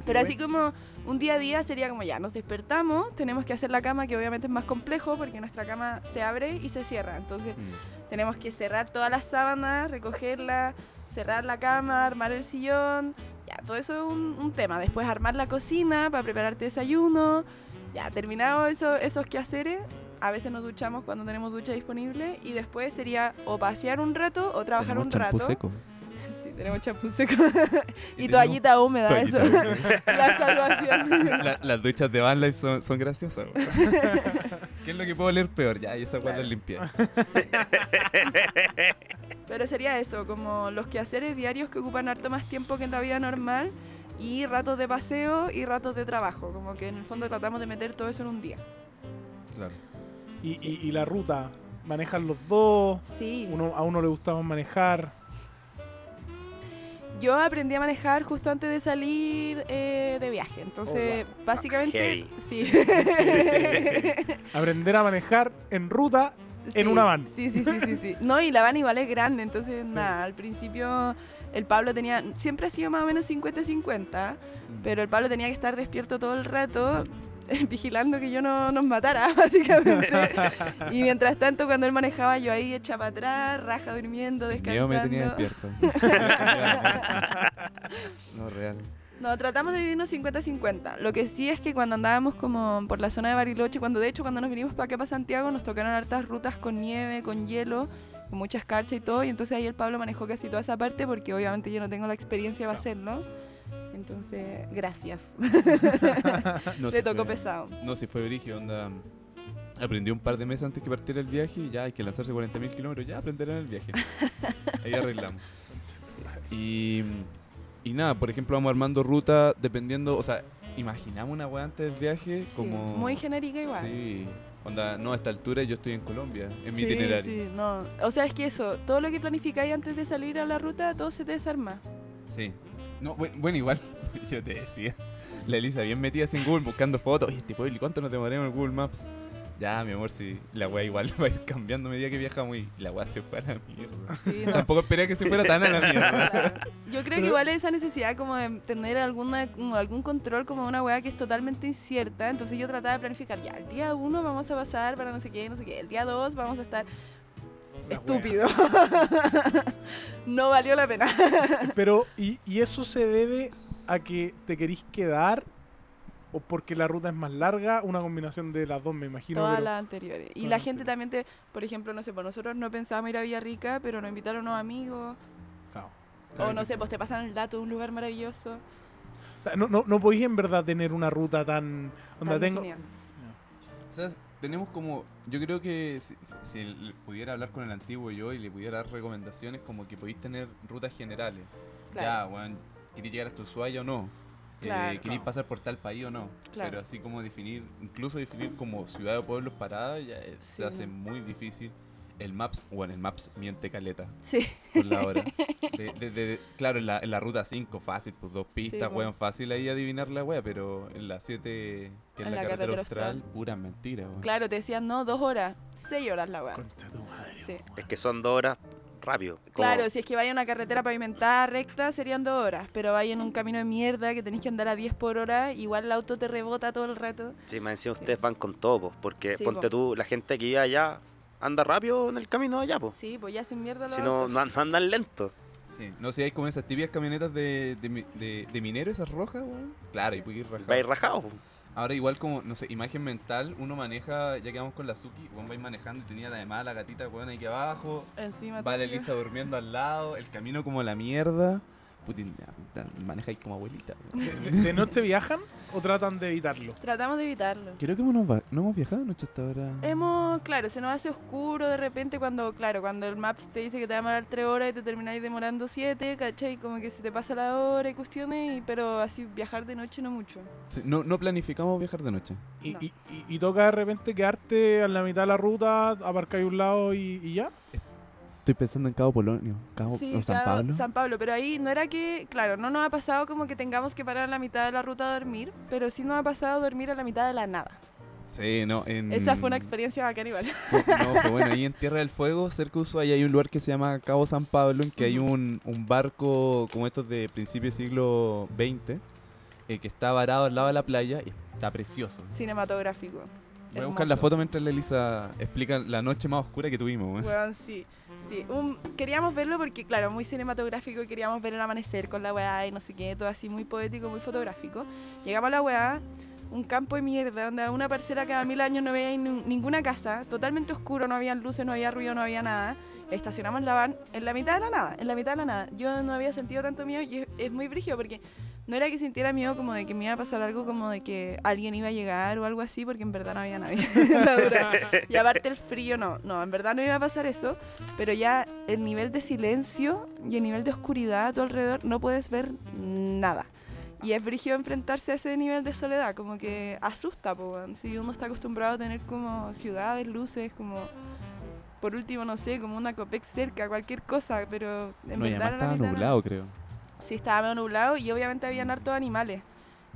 Pero así como un día a día sería como ya, nos despertamos, tenemos que hacer la cama, que obviamente es más complejo porque nuestra cama se abre y se cierra. Entonces tenemos que cerrar todas las sábanas, recogerla, cerrar la cama, armar el sillón. Ya, todo eso es un, un tema. Después armar la cocina para prepararte desayuno. Ya, terminado eso, esos quehaceres, a veces nos duchamos cuando tenemos ducha disponible y después sería o pasear un rato o trabajar Tenemos un rato. seco. Tenemos champú seco. y Y toallita húmeda, toallita eso. la salvación. La- las duchas de Van Life son, son graciosas. ¿Qué es lo que puedo oler peor? Ya, y esa weá Claro. la limpié. Pero sería eso, como los quehaceres diarios que ocupan harto más tiempo que en la vida normal y ratos de paseo y ratos de trabajo. Como que en el fondo tratamos de meter todo eso en un día. Claro. Y, y- y la ruta, manejan los dos. Sí. Uno, a uno le gustaba manejar. Yo aprendí a manejar justo antes de salir eh, de viaje. Entonces, básicamente, Heavy. sí. Aprender a manejar en ruta en una van. Sí, sí, sí, sí, sí. No, y la van igual es grande, entonces nada, al principio el Pablo tenía, siempre ha sido más o menos 50-50, pero el Pablo tenía que estar despierto todo el rato vigilando que yo no nos matara, básicamente. y mientras tanto, cuando él manejaba, yo ahí hecha para atrás, raja durmiendo, descansando. miedo me tenía despierto. no, real. No, tratamos de vivirnos 50-50. Lo que sí es que cuando andábamos como por la zona de Bariloche, cuando de hecho cuando nos vinimos para acá, para Santiago, nos tocaron hartas rutas con nieve, con hielo, con mucha escarcha y todo. Y entonces ahí el Pablo manejó casi toda esa parte porque obviamente yo no tengo la experiencia para hacerlo. Entonces, gracias. No, Le si tocó fue- pesado. No, si fue brigio, onda. Aprendí un par de meses antes que partiera el viaje y ya hay que lanzarse 40.000 kilómetros, ya aprenderán el viaje. Ahí arreglamos. Y, y nada, por ejemplo, vamos armando ruta dependiendo, o sea, imaginamos una weá antes del viaje Sí, como... muy genérica igual. Sí, onda, no, a esta altura yo estoy en Colombia, en mi Sí, itinerario. sí, no. O sea, es que eso, todo lo que planificáis antes de salir a la ruta, todo se te desarma. Sí. No, bueno, bueno, igual, yo te decía. La Elisa bien metida sin Google buscando fotos. Oye, este pueblo, ¿y cuánto nos demoramos en Google Maps? Ya, mi amor, si la weá igual va a ir cambiando a medida que viajamos y la weá se fue a la mierda. Sí, no. Tampoco esperé que se fuera tan a la mierda. Yo creo que igual esa necesidad como de tener alguna, algún control como una weá que es totalmente incierta. Entonces yo trataba de planificar, ya, el día uno vamos a pasar para no sé qué, no sé qué. El día dos vamos a estar estúpido. no valió la pena. Pero, ¿y, y eso se debe a que te querís quedar? ¿O porque la ruta es más larga? Una combinación de las dos, me imagino. Todas pero- las anteriores. Y Todas la gente también te, por ejemplo, no sé, pues nosotros no pensábamos ir a Villarrica, pero nos invitaron unos amigos. Claro. O no sé, pues te pasan el dato de un lugar maravilloso. O sea, no, no, no podéis en verdad tener una ruta tan... Onda, tan tengo... definida. O sea, tenemos como. Yo creo que si, si- si le pudiera hablar con el antiguo yo y le pudiera dar recomendaciones, como que podéis tener rutas generales. Claro. Ya, weón, ¿queréis llegar hasta Ushuaia o no? Eh, Claro. ¿Queréis Claro. pasar por tal país o no? Claro. Pero así como definir, incluso definir como ciudad o pueblos paradas, ya eh, Sí, se hace muy difícil. El Maps, bueno, el Maps miente caleta Sí. por la hora. De- de- de- claro, en la, en la ruta 5 fácil, pues dos pistas, po. weón, fácil ahí adivinar la wea, pero en la 7, que es En la, la carretera, carretera austral, austral. pura mentira, weón. Claro, te decían, no, dos horas, seis horas la weá. Concha tu madre. Sí. Es que son dos horas rápido. Claro, si es que vaya a una carretera pavimentada recta serían dos horas, pero vaya en un camino de mierda que tenéis que andar a 10 por hora, igual el auto te rebota todo el rato. Sí, más encima ustedes van con todo, po, porque Sí, ponte po. tú, la gente que vive allá anda rápido en el camino allá, pues. Sí, pues ya hacen mierda los Si no, no an- no andan lento. Sí, no sé, hay como esas típicas camionetas de, de, de, de minero, esas rojas, weón. Claro, y puede ir rajado. Va a ir rajado. po. Ahora igual como, no sé, imagen mental, uno maneja, ya que vamos con la Suki, weón va a ir manejando y tenía además la gatita weón aquí abajo, Encima va la. Elisa durmiendo al lado, el camino como la mierda, Putin, manejáis como abuelita. ¿De, de- de noche viajan o tratan de evitarlo? Tratamos de evitarlo. Creo que no, no hemos viajado noche hasta ahora. Hemos, claro, se nos hace oscuro de repente cuando, claro, cuando el Maps te dice que te va a demorar 3 horas y te termináis demorando 7, ¿cachai? Como que se te pasa la hora y cuestiones, y- pero así viajar de noche no mucho. Sí, no, no planificamos viajar de noche. Y, No. y- y- y toca de repente quedarte a la mitad de la ruta, aparcar a un lado y, y ya. Estoy pensando en Cabo Polonio, Cabo Sí, o San claro, Pablo. San Pablo, pero ahí no era que, claro, no nos ha pasado como que tengamos que parar a la mitad de la ruta a dormir, pero sí nos ha pasado dormir a la mitad de la nada. Sí, no, en... Esa fue una experiencia bacán igual. No, pero bueno, ahí en Tierra del Fuego, cerca de Ushuaia, hay un lugar que se llama Cabo San Pablo, en que hay un, un barco como estos de principio del siglo XX, eh, que está varado al lado de la playa y está precioso. Cinematográfico. Voy a buscar la foto mientras la Elisa explica la noche más oscura que tuvimos. weón. Weón, sí. Sí. Un- queríamos verlo porque, claro, muy cinematográfico, queríamos ver el amanecer con la weá y no sé qué, todo así muy poético, muy fotográfico. Llegamos a la weá, un campo de mierda, donde una parcela cada mil años no veía ni- ninguna casa, totalmente oscuro, no había luces, no había ruido, no había nada. Estacionamos la van en la mitad de la nada, en la mitad de la nada. Yo no había sentido tanto miedo y es, es muy brígido porque no era que sintiera miedo como de que me iba a pasar algo como de que alguien iba a llegar o algo así, porque en verdad no había nadie. Y aparte el frío, no, no, en verdad no iba a pasar eso, pero ya el nivel de silencio y el nivel de oscuridad a tu alrededor no puedes ver nada. Y es brígido enfrentarse a ese nivel de soledad, como que asusta, po, si uno está acostumbrado a tener como ciudades, luces, como por último, no sé, como una Copec cerca, cualquier cosa, pero en No, verdad además estaba nublado, creo. Sí, estaba medio nublado y obviamente habían hartos animales.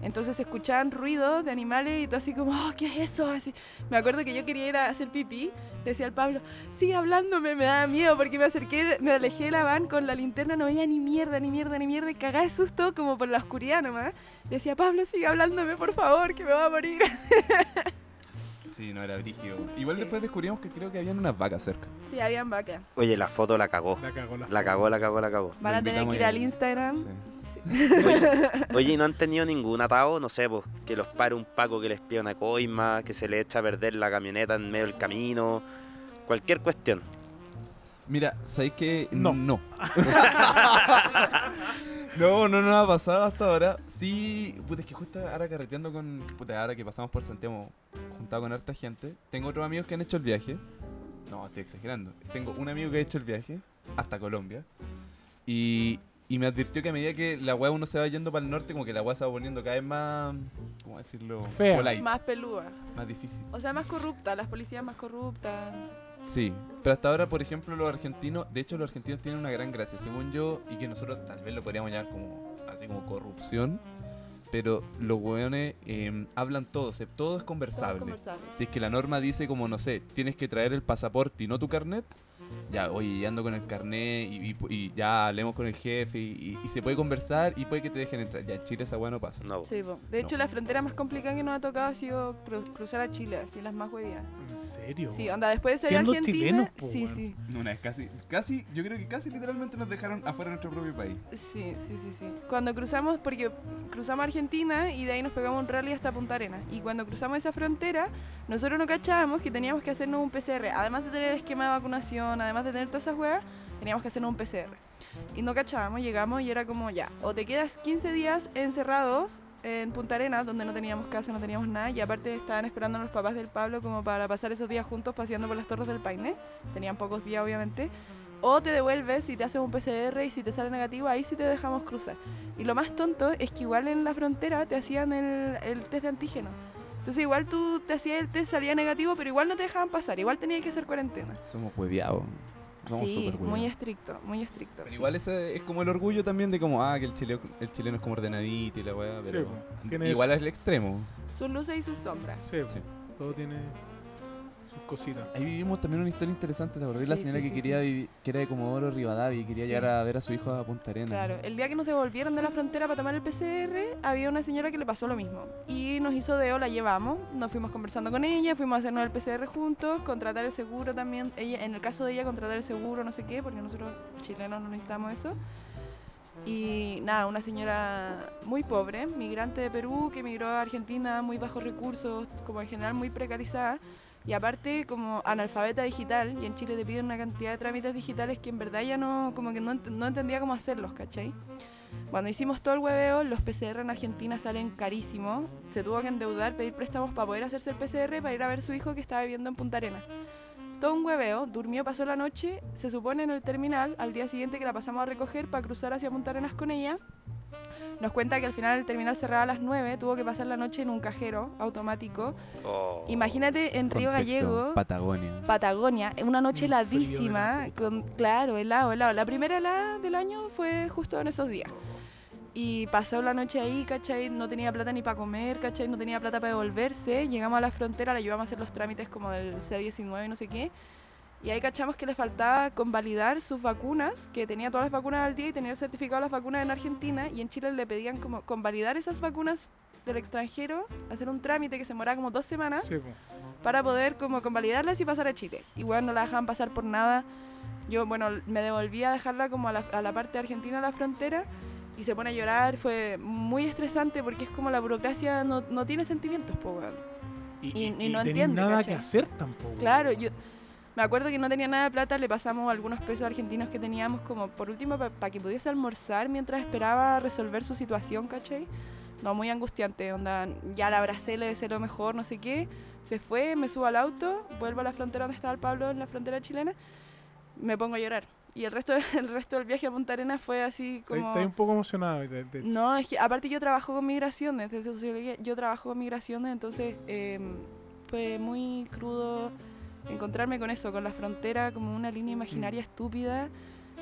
Entonces escuchaban ruidos de animales y todo así como, oh, ¿qué es eso? Así. Me acuerdo que yo quería ir a hacer pipí. Le decía al Pablo, sigue hablándome, me da miedo porque me acerqué, me alejé de la van con la linterna, no veía ni mierda, ni mierda, ni mierda, y cagá de susto como por la oscuridad nomás. Le decía, Pablo, sigue hablándome, por favor, que me va a morir. Sí, no era brígido. Igual Sí. después descubrimos que creo que habían unas vacas cerca. Sí, habían vacas. Oye, la foto la cagó. La cagó la La cagó, la cagó, la cagó. Van a tener que ir al. Instagram. Sí. Oye, ¿y no han tenido ningún atado? No sé, pues que los pare un paco que les pida una coima, que se le echa a perder la camioneta en medio del camino. Cualquier cuestión. Mira, ¿sabéis que No. No. no, no nos ha pasado hasta ahora. Sí, puta, es que justo ahora carreteando con. Puta, ahora que pasamos por Santiago juntado con harta gente, tengo otros amigos que han hecho el viaje. No, estoy exagerando. Tengo un amigo que ha hecho el viaje hasta Colombia. Y, y me advirtió que a medida que la weá uno se va yendo para el norte, como que la weá se va poniendo cada vez más. ¿Cómo decirlo? Fea. Polite, Más pelúa. más difícil. O sea, más corrupta, las policías más corruptas. Sí, pero hasta ahora, por ejemplo, los argentinos, de hecho los argentinos tienen una gran gracia, según yo, y que nosotros tal vez lo podríamos llamar como, así como corrupción, pero los weones eh, hablan todo, se- todo es Todo conversable. conversable. Si es que la norma dice como, no sé, tienes que traer el pasaporte y no tu carnet, ya, oye, ya ando con el carnet y, y- y ya hablemos con el jefe y, y- y se puede conversar y puede que te dejen entrar. Ya, en Chile esa weá no pasa. No. Sí, po. de hecho No. la frontera más complicada que nos ha tocado ha sido cru- cruzar a Chile, así las más huevías. ¿En serio? Sí, onda, después de ser Siendo Argentina, chilenos, po, sí, weón. sí, Una vez casi, casi, yo creo que casi literalmente nos dejaron afuera de nuestro propio país. sí, sí, sí, sí. Cuando cruzamos, porque cruzamos Argentina y de ahí nos pegamos un rally hasta Punta Arenas. Y cuando cruzamos esa frontera, nosotros no cachábamos que teníamos que hacernos un PCR. Además de tener el esquema de vacunación, además de tener todas esas huevas, teníamos que hacernos un PCR. Y no cachábamos, llegamos y era como ya, o te quedas 15 días encerrados en Punta Arenas, donde no teníamos casa, no teníamos nada, y aparte estaban esperando a los papás del Pablo como para pasar esos días juntos paseando por las torres del Paine. Tenían pocos días, obviamente. O te devuelves y te haces un PCR y si te sale negativo, ahí sí te dejamos cruzar. Y lo más tonto es que igual en la frontera te hacían el, el test de antígeno. Entonces igual tú te hacías el test, salía negativo, pero igual no te dejaban pasar, igual tenías que hacer cuarentena. Somos hueveados. Somos sí, muy estricto, muy estricto. Pero sí. igual ese es como el orgullo también de como, ah, que el chileno, el chileno es como ordenadito y la weá, pero igual es el extremo. Sus luces y sus sombras. Sí, Sí. todo tiene cositas. Ahí vivimos también una historia interesante, ¿te acordás? de la Sí, señora sí, que sí, quería sí. vivir, que era de Comodoro Rivadavia y quería Sí. llegar a ver a su hijo a Punta Arenas. Claro, el día que nos devolvieron de la frontera para tomar el PCR, había una señora que le pasó lo mismo. Y nos hizo deo, la llevamos, nos fuimos conversando con ella, fuimos a hacernos el PCR juntos, contratar el seguro también. Ella, en el caso de ella, contratar el seguro, no sé qué, porque nosotros chilenos no necesitamos eso. Y nada, una señora muy pobre, migrante de Perú, que emigró a Argentina, muy bajos recursos, como en general muy precarizada. Y aparte como analfabeta digital, y en Chile te piden una cantidad de trámites digitales que en verdad ya no, como que no, ent- no entendía cómo hacerlos, ¿cachai? Cuando hicimos todo el hueveo, los PCR en Argentina salen carísimos. Se tuvo que endeudar, pedir préstamos para poder hacerse el PCR para ir a ver su hijo que estaba viviendo en Punta Arenas. Todo un hueveo, durmió, pasó la noche, se supone en el terminal, al día siguiente que la pasamos a recoger para cruzar hacia Punta Arenas con ella. Nos cuenta que al final el terminal cerraba a las 9, tuvo que pasar la noche en un cajero automático. Oh. Imagínate en Río Gallego, Patagonia. Patagonia, una noche heladísima, con, claro, helado, helado. La primera helada del año fue justo en esos días. Y pasó la noche ahí, ¿cachai? No tenía plata ni para comer, ¿cachai? No tenía plata para devolverse. Llegamos a la frontera, la llevamos a hacer los trámites como del C19 y no sé qué. Y ahí cachamos que le faltaba convalidar sus vacunas, que tenía todas las vacunas al día y tenía el certificado de las vacunas en Argentina. Y en Chile le pedían como convalidar esas vacunas del extranjero, hacer un trámite que se demoraba como dos semanas Sí, po. para poder como convalidarlas y pasar a Chile. Igual no la dejaban pasar por nada. Yo, bueno, me devolví a dejarla como a la, a la parte argentina, a la frontera, y se pone a llorar. Fue muy estresante porque es como la burocracia no, no tiene sentimientos, po, weón. Y, Y- y no tenés entiende, nada ¿cachai? que hacer tampoco. Claro, yo me acuerdo que no tenía nada de plata, le pasamos algunos pesos argentinos que teníamos como por último para que pudiese almorzar mientras esperaba resolver su situación, ¿cachai? No, muy angustiante, onda, ya la abracé, le deseé lo mejor, no sé qué. Se fue, me subo al auto, vuelvo a la frontera donde estaba el Pablo, en la frontera chilena, me pongo a llorar. Y el resto, el resto del viaje a Punta Arenas fue así como... estoy un poco emocionado. De, de hecho. No, es que aparte yo trabajo con migraciones, desde sociología, yo trabajo con migraciones, entonces eh, fue muy crudo encontrarme con eso, con la frontera como una línea imaginaria estúpida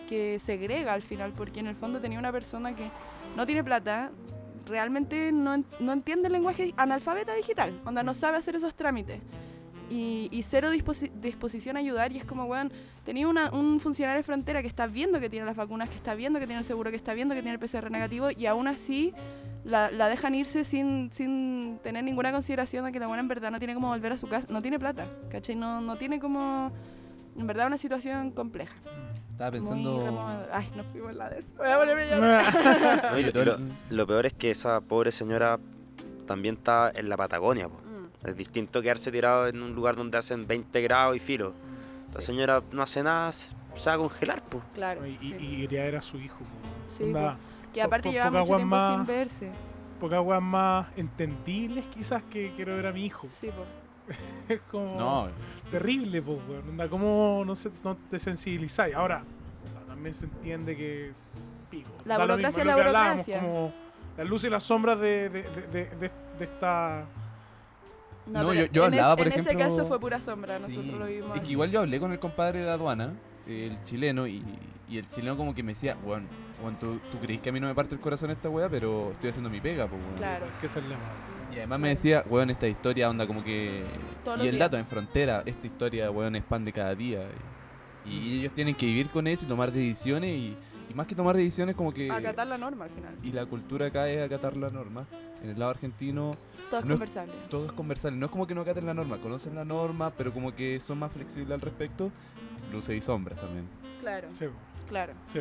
que segrega al final, porque en el fondo tenía una persona que no tiene plata, realmente no, no entiende el lenguaje analfabeta digital, onda no sabe hacer esos trámites. Y, y cero disposi- disposición a ayudar y es como, weón, tenía una- un funcionario de frontera que está viendo que tiene las vacunas, que está viendo que tiene el seguro, que está viendo que tiene el PCR negativo y aún así la, la dejan irse sin, sin tener ninguna consideración de que la buena en verdad no tiene cómo volver a su casa, no tiene plata, ¿cachai? No, no tiene como, en verdad, una situación compleja. Estaba pensando. Ay, nos fuimos en la de eso. Voy a ponerme. No, lo peor es que esa pobre señora también está en la Patagonia. po. Es distinto quedarse tirado en un lugar donde hacen 20 grados y filo. La Sí. señora no hace nada, se va a congelar. pues. Claro. Y, sí. y, y quería ver a su hijo. po. Sí, Onda, que aparte po- lleva poca mucho tiempo más- sin verse. pocas weas más entendibles quizás que quiero ver a mi hijo. Sí, po. Es como No, terrible, pues, weón. Onda, ¿Cómo no, se, no te sensibilizáis? Ahora, también se entiende que. pico, La burocracia es la burocracia. Como las luces y las sombras de, de, de, de- de- de esta. No, yo- yo en, hablaba, por en ese ejemplo- caso fue pura sombra, Sí, nosotros lo vimos. Es que igual yo hablé con el compadre de aduana, el chileno, y, y el chileno como que me decía, bueno, tú, tú crees que a mí no me parte el corazón esta wea, pero estoy haciendo mi pega, pues, weón". Claro. que se le Y además me decía, weón, esta historia onda como que... Todos y el días. dato en frontera, esta historia, weón, es pan de cada día. Y, y ellos tienen que vivir con eso y tomar decisiones y, y más que tomar decisiones como que... Acatar la norma al final. Y la cultura acá es acatar la norma. En el lado argentino Todo es no es- conversable. todo es conversar. No es como que no acaten la norma, conocen la norma, pero como que son más flexibles al respecto. Luces y sombras también. Claro, Sí, claro. sí.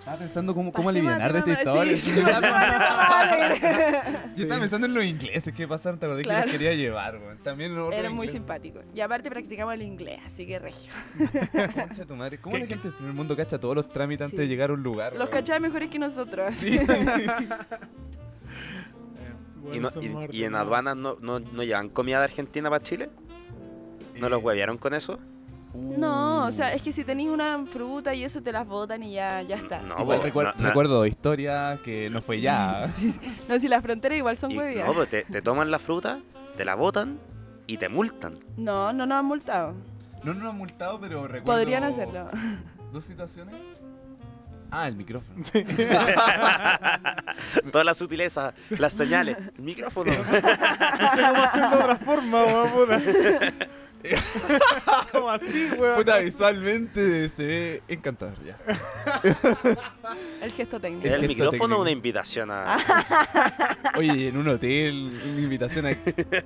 Estaba pensando cómo, cómo aliviar de esta historia. sí, sí. Yo estaba pensando en los ingleses que pasaron, te acordé que Claro. los quería llevar, weón. También otro Eres muy simpático. Y aparte practicamos el inglés, así que regio. Concha tu madre. ¿Cómo ¿Qué- la gente en el mundo cacha todos los trámites antes de llegar a un lugar? Los cachai mejores que nosotros. Sí. Eh, Y, no- son y- más y en aduanas no, no, no llevan comida de Argentina para Chile. ¿No los Eh, huevearon con eso? No, o sea, es que si tenéis una fruta y eso te las botan y ya, ya está. No, Igual no- no- recuerdo historias que no fue ya. No, si las fronteras igual son huevías. no, pues te, te toman la fruta, te la botan y te multan. No, no nos han multado. No nos han multado, pero recuerdo... Podrían hacerlo. ¿Dos situaciones? Ah, el micrófono. Todas las sutilezas, las señales, el micrófono. No sé cómo hacerlo de otra forma. como así, weón. Puta, visualmente se ve encantador ya. El gesto ¿Es técnico. el gesto micrófono técnico. o una invitación a.? Oye, en un hotel, una invitación a.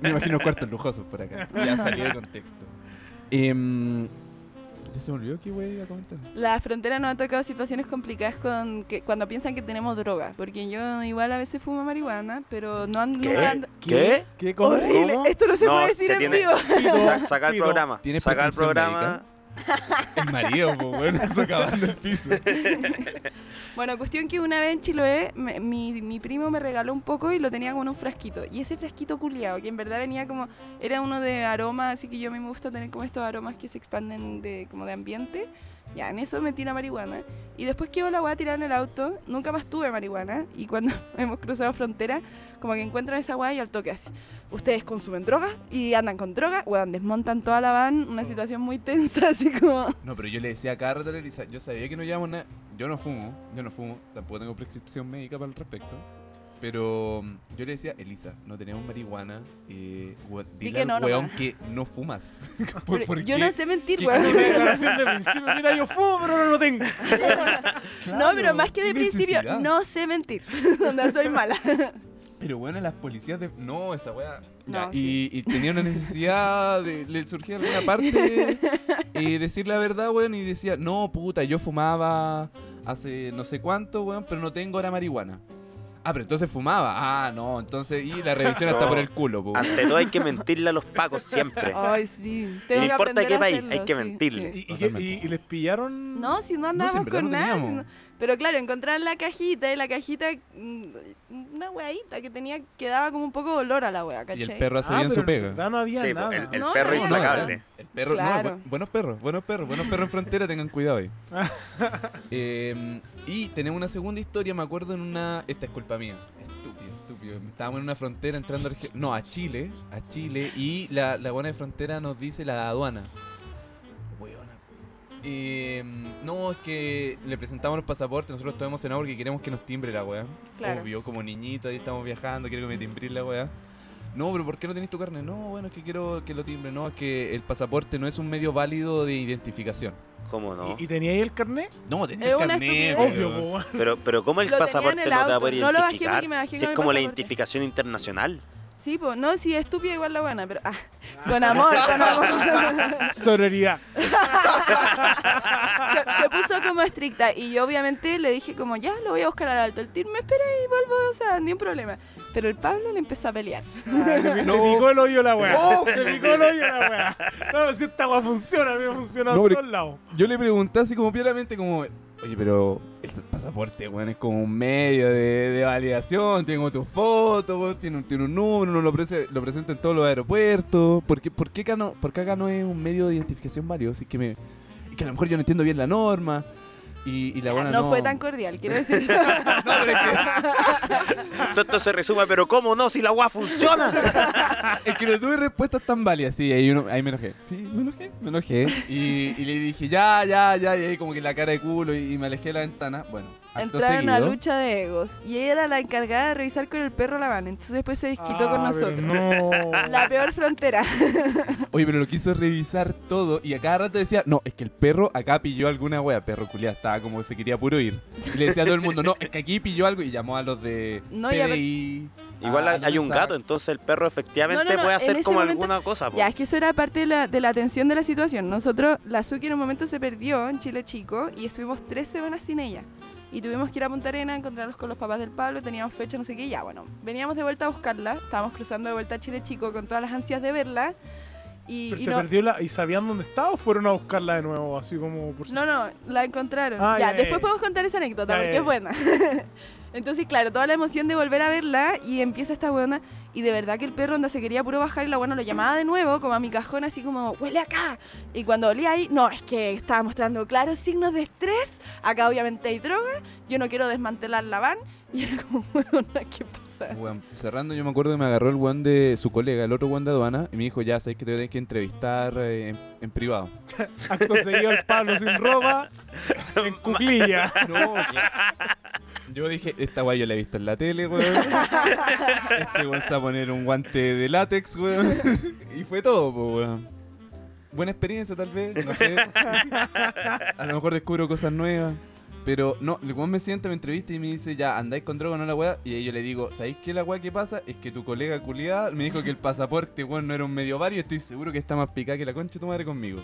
Me imagino cuartos lujosos por acá. Ya salió de contexto. Em, ya se me olvidó que wey iba a comentar. La frontera nos ha tocado situaciones complicadas con que cuando piensan que tenemos droga. Porque yo igual a veces fumo marihuana, pero no ando. ¿Qué? ando- ¿Qué? ¿Qué? ¿Cómo? Horrible. ¿Cómo? Esto no se No, puede decir se en tiene- vivo. Saca el programa. ¿Tienes Saca el programa. médica? El marido, pues, bueno, socavando el piso. Bueno, cuestión que una vez en Chiloé, mi, mi primo me regaló un poco y lo tenía como en un frasquito. Y ese frasquito culiado, que en verdad venía como, era uno de aroma, así que yo a mí me gusta tener como estos aromas que se expanden de, como de ambiente. Ya, en eso metí la marihuana. Y después que yo la voy a tirar en el auto, nunca más tuve marihuana. Y cuando hemos cruzado frontera, como que encuentran esa weá y al toque así. Ustedes consumen droga y andan con droga, weón, desmontan toda la van, una situación muy tensa, así como... No, pero yo le decía a cada rato yo sabía que no llevamos nada. Yo no fumo, yo no fumo, tampoco tengo prescripción médica para el respecto. Pero mm, yo le decía, Elisa, no tenemos marihuana. Eh, dile que al no weón nomás. que no fumas. ¿Por- Pero por yo qué? no sé mentir, ¿Qué weón. Mi declaración de principio, mira, yo fumo, pero no lo tengo. No, pero más que de principio, necesidad. no sé mentir. Donde soy mala. Pero bueno, las policías de... No, esa weá... No, y, y tenía una necesidad de... Le surgía alguna parte y decir la verdad, weón, y decía, no, puta, yo fumaba hace no sé cuánto, weón, pero no tengo ahora marihuana. Ah, pero entonces fumaba. Ah, no, entonces... Y la revisión está No. por el culo, po. Ante todo hay que mentirle a los pacos siempre. Ay, sí. No que importa qué país, hacerlo, hay que mentirle. sí. ¿Y, y, Totalmente. y- y les pillaron? No, si no No, andábamos verdad con no nada. Pero claro, encontraron la cajita y la cajita, mm, una weadita que tenía, que daba como un poco de olor a la wea, Y ¿cachai? el perro hace Ah, bien su pega. no había Sí, nada. el, el No, perro no, implacable. El perro, Claro. no, bu- buenos perros, buenos perros, buenos perros en frontera, tengan cuidado ahí. Eh, y tenemos una segunda historia, me acuerdo en una. Esta es culpa mía. Estúpido, estúpido. Estábamos en una frontera entrando a No, a Chile. A Chile. Y la, la buena de frontera nos dice la aduana. Eh, no, es que le presentamos los pasaportes, nosotros estamos emocionados porque queremos que nos timbre la weá. Claro. Obvio, como niñito, ahí estamos viajando, quiero que me timbre la weá. No, pero ¿por qué no tenés tu carne? No, bueno, es que quiero que lo timbre. No, es que el pasaporte no es un medio válido de identificación. ¿Cómo no? ¿Y, y tenía ahí el carnet? No, Es el carnet. Obvio. Pero, pero ¿cómo el Lo tenía pasaporte el no te va a poder No lo bajé identificar? porque me bajé si con es el como la identificación internacional. Sí, pues, no, sí, estúpida igual la buena, pero ah, con amor, con amor. Sororidad. se, se puso como estricta y yo obviamente le dije como, ya, lo voy a buscar al alto. El tir me espera y vuelvo, o sea, ni un problema. Pero el Pablo le empezó a pelear. Le, No. le picó el hoyo la weá. Oh. Le picó el hoyo la weá. No, si esta weá funciona, a mí me funciona No, a todos lados. Yo le pregunté así como piedamente como, oye, pero el pasaporte, weón, es como un medio de, de validación, como tu foto, weón, tiene, tiene un número, uno lo, prese- lo presenta en todos los aeropuertos. ¿Por qué, por, qué acá no, por qué acá no es un medio de identificación válido? Así que me... Es que a lo mejor yo no entiendo bien la norma. Y, y la buena no, no, fue tan cordial, quiero decir. Todo esto se resume, pero ¿cómo no? Si la weá funciona. Es que no tuve respuestas tan válidas. Sí, ahí, uno, ahí me enojé. Sí, me enojé, me enojé. Y, y le dije, ya, ya, ya. Y ahí como que la cara de culo y, y me alejé de la ventana. Bueno, acto Entraron a seguido. lucha de egos y ella era la encargada de revisar con el perro la van. Entonces después se desquitó con Ah, pero nosotros. No. La peor frontera. Oye, pero lo quiso revisar todo y a cada rato decía, no, es que el perro acá pilló alguna wea, perro culiado, estaba como que se quería puro ir. Y le decía a todo el mundo, no, es que aquí pilló algo y llamó a los de No, ya, PDI. Igual a hay, hay un gato, entonces el perro efectivamente No, no, no, puede en hacer como momento- alguna cosa. po. Ya, es que eso era parte de la, de la atención de la situación. Nosotros, la Suki en un momento se perdió en Chile Chico y estuvimos tres semanas sin ella. Y tuvimos que ir a Punta Arena a encontrarnos con los papás del Pablo, teníamos fecha, no sé qué, y ya, bueno. Veníamos de vuelta a buscarla, estábamos cruzando de vuelta a Chile Chico con todas las ansias de verla. Y, Pero y se no, perdió la, y sabían dónde estaba o fueron a buscarla de nuevo, así como por no, no, la encontraron. Ah, ya, ya, después ya. podemos contar esa anécdota Ya, porque es buena. Entonces, claro, toda la emoción de volver a verla y empieza esta buena y de verdad que el perro onda se quería puro bajar y la buena lo llamaba de nuevo como a mi cajón así como, huele acá. Y cuando olía ahí, no, es que estaba mostrando claros signos de estrés, acá obviamente hay droga, yo no quiero desmantelar la van y era como, bueno, ¿qué pasa? Cerrando, yo me acuerdo que me agarró el weón de su colega, el otro weón de aduana, y me dijo, ya sabes que te voy a tener que entrevistar eh, en, en privado. Acto seguido el Pablo sin ropa, en cuclilla. No, Yo dije, esta weá yo la he visto en la tele, weón. Este weón se va a poner un guante de látex, weón. Y fue todo, pues, weón. Buena experiencia, tal vez, no sé. A lo mejor descubro cosas nuevas. Pero no, el weón me sienta, me entrevista y me dice, ya, andáis con droga o no la weá. Y ahí yo le digo, ¿sabéis qué la weá que pasa? Es que tu colega culiada me dijo que el pasaporte, weón, no era un medio vario. Estoy seguro que está más picada que la concha de tu madre conmigo.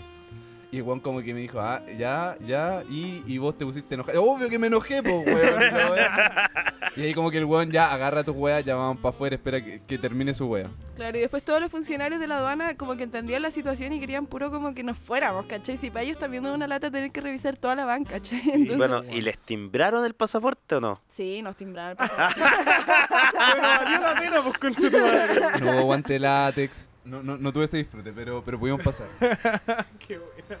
Y el weón como que me dijo, ah, ya, ya, y, y vos te pusiste enojado. Obvio que me enojé, pues, weón. wea. y ahí como que el weón ya agarra tu weá, ya vamos para afuera, espera que, que termine su wea. Claro, y después todos los funcionarios de la aduana como que entendían la situación y querían puro como que nos fuéramos, ¿cachai? Si para ellos también es una lata tener que revisar toda la banca, ¿cachai? Entonces- Bueno, ¿y les timbraron el pasaporte o no? Sí, nos timbraron el pasaporte. Pero valió la pena, pues, concha tu madre. No hubo guante látex. No, no, no tuve ese disfrute, pero, pero pudimos pasar. Qué buena.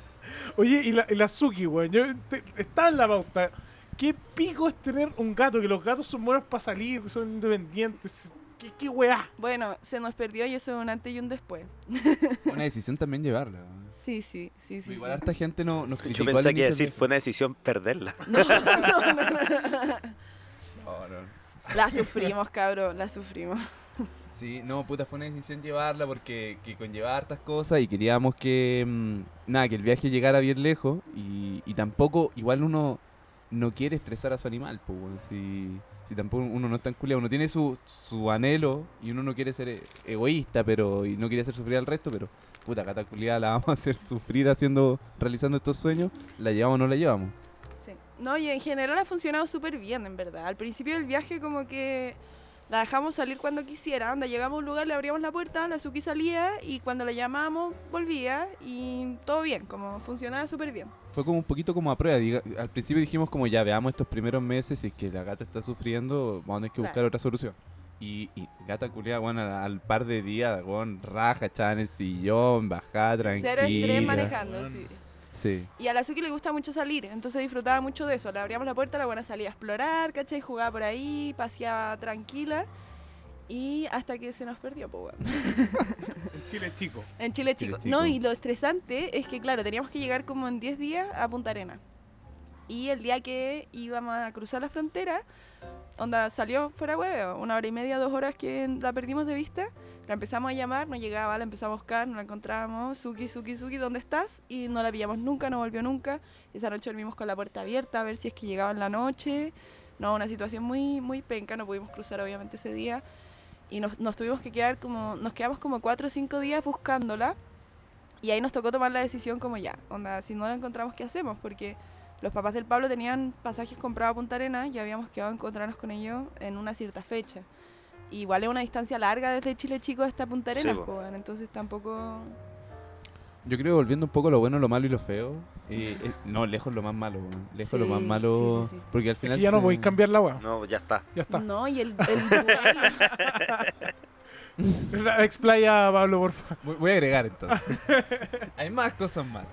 Oye, y la, y la Suki, weón. Yo te- estaba en la pauta. ¿Qué pico es tener un gato? Que los gatos son buenos para salir, son independientes. ¿Qué, qué weá? Bueno, se nos perdió y eso es un antes y un después. Fue una decisión también llevarla. Sí, sí, sí, sí. Igual sí. harta gente no, nos Yo criticó al pensé que inicio decir del fue una decisión perderla. No, no, no. Oh, no. La sufrimos, cabrón, la sufrimos. Sí, no, puta, fue una decisión llevarla porque que conllevaba hartas cosas y queríamos que, mm, nada, que el viaje llegara bien lejos y, y tampoco, igual uno no quiere estresar a su animal, pues, si, si tampoco uno no está en culiado, uno tiene su, su anhelo y uno no quiere ser e- egoísta, pero, y no quiere hacer sufrir al resto, pero, puta, cata culiada la vamos a hacer sufrir haciendo, realizando estos sueños, la llevamos o no la llevamos. Sí. No, y en general ha funcionado súper bien, en verdad. Al principio del viaje como que la dejamos salir cuando quisiera. Anda, llegamos a un lugar, le abríamos la puerta, la Suki salía y cuando la llamamos volvía y todo bien, como funcionaba súper bien. Fue como un poquito como a prueba. diga- al principio dijimos como ya veamos estos primeros meses, si es que la gata está sufriendo, vamos a tener que buscar Claro. otra solución. Y, y gata culiada, bueno, al, al par de días, bueno, raja, echada en el sillón, bajada, tranquila. Cero estrés manejando, Bueno. sí. Sí. Y a la Suki le gusta mucho salir, entonces disfrutaba mucho de eso. Le abríamos la puerta, la buena salía a explorar, ¿cachai? Jugaba por ahí, paseaba tranquila. Y hasta que se nos perdió, pues bueno. En Chile, chico. En Chile, chico. No, y lo estresante es que, claro, teníamos que llegar como en 10 días a Punta Arena. Y el día que íbamos a cruzar la frontera, onda salió fuera huevo, una hora y media, dos horas que la perdimos de vista. La empezamos a llamar, no llegaba, la empezamos a buscar, no la encontrábamos. Suki, Suki, Suki, ¿dónde estás? Y no la pillamos nunca, no volvió nunca. Esa noche dormimos con la puerta abierta a ver si es que llegaba en la noche. No, una situación muy, muy penca, no pudimos cruzar obviamente ese día. Y nos, nos tuvimos que quedar como, nos quedamos como cuatro o cinco días buscándola. Y ahí nos tocó tomar la decisión como ya, onda, si no la encontramos, ¿qué hacemos? Porque los papás del Pablo tenían pasajes comprados a Punta Arena y habíamos quedado a encontrarnos con ellos en una cierta fecha. Igual es una distancia larga desde Chile Chico hasta Punta Sí, Arenas, weón, entonces tampoco... Yo creo que volviendo un poco a lo bueno, lo malo y lo feo. eh, eh, no, lejos lo más malo. weón. Lejos lo más Sí, malo. sí, sí, sí. Porque al Es final. que ya no se- podéis cambiar la weá. No, ya está. Ya está. No, y el, el. Explaya, Pablo, por favor. Voy, voy a agregar entonces. Hay más cosas malas.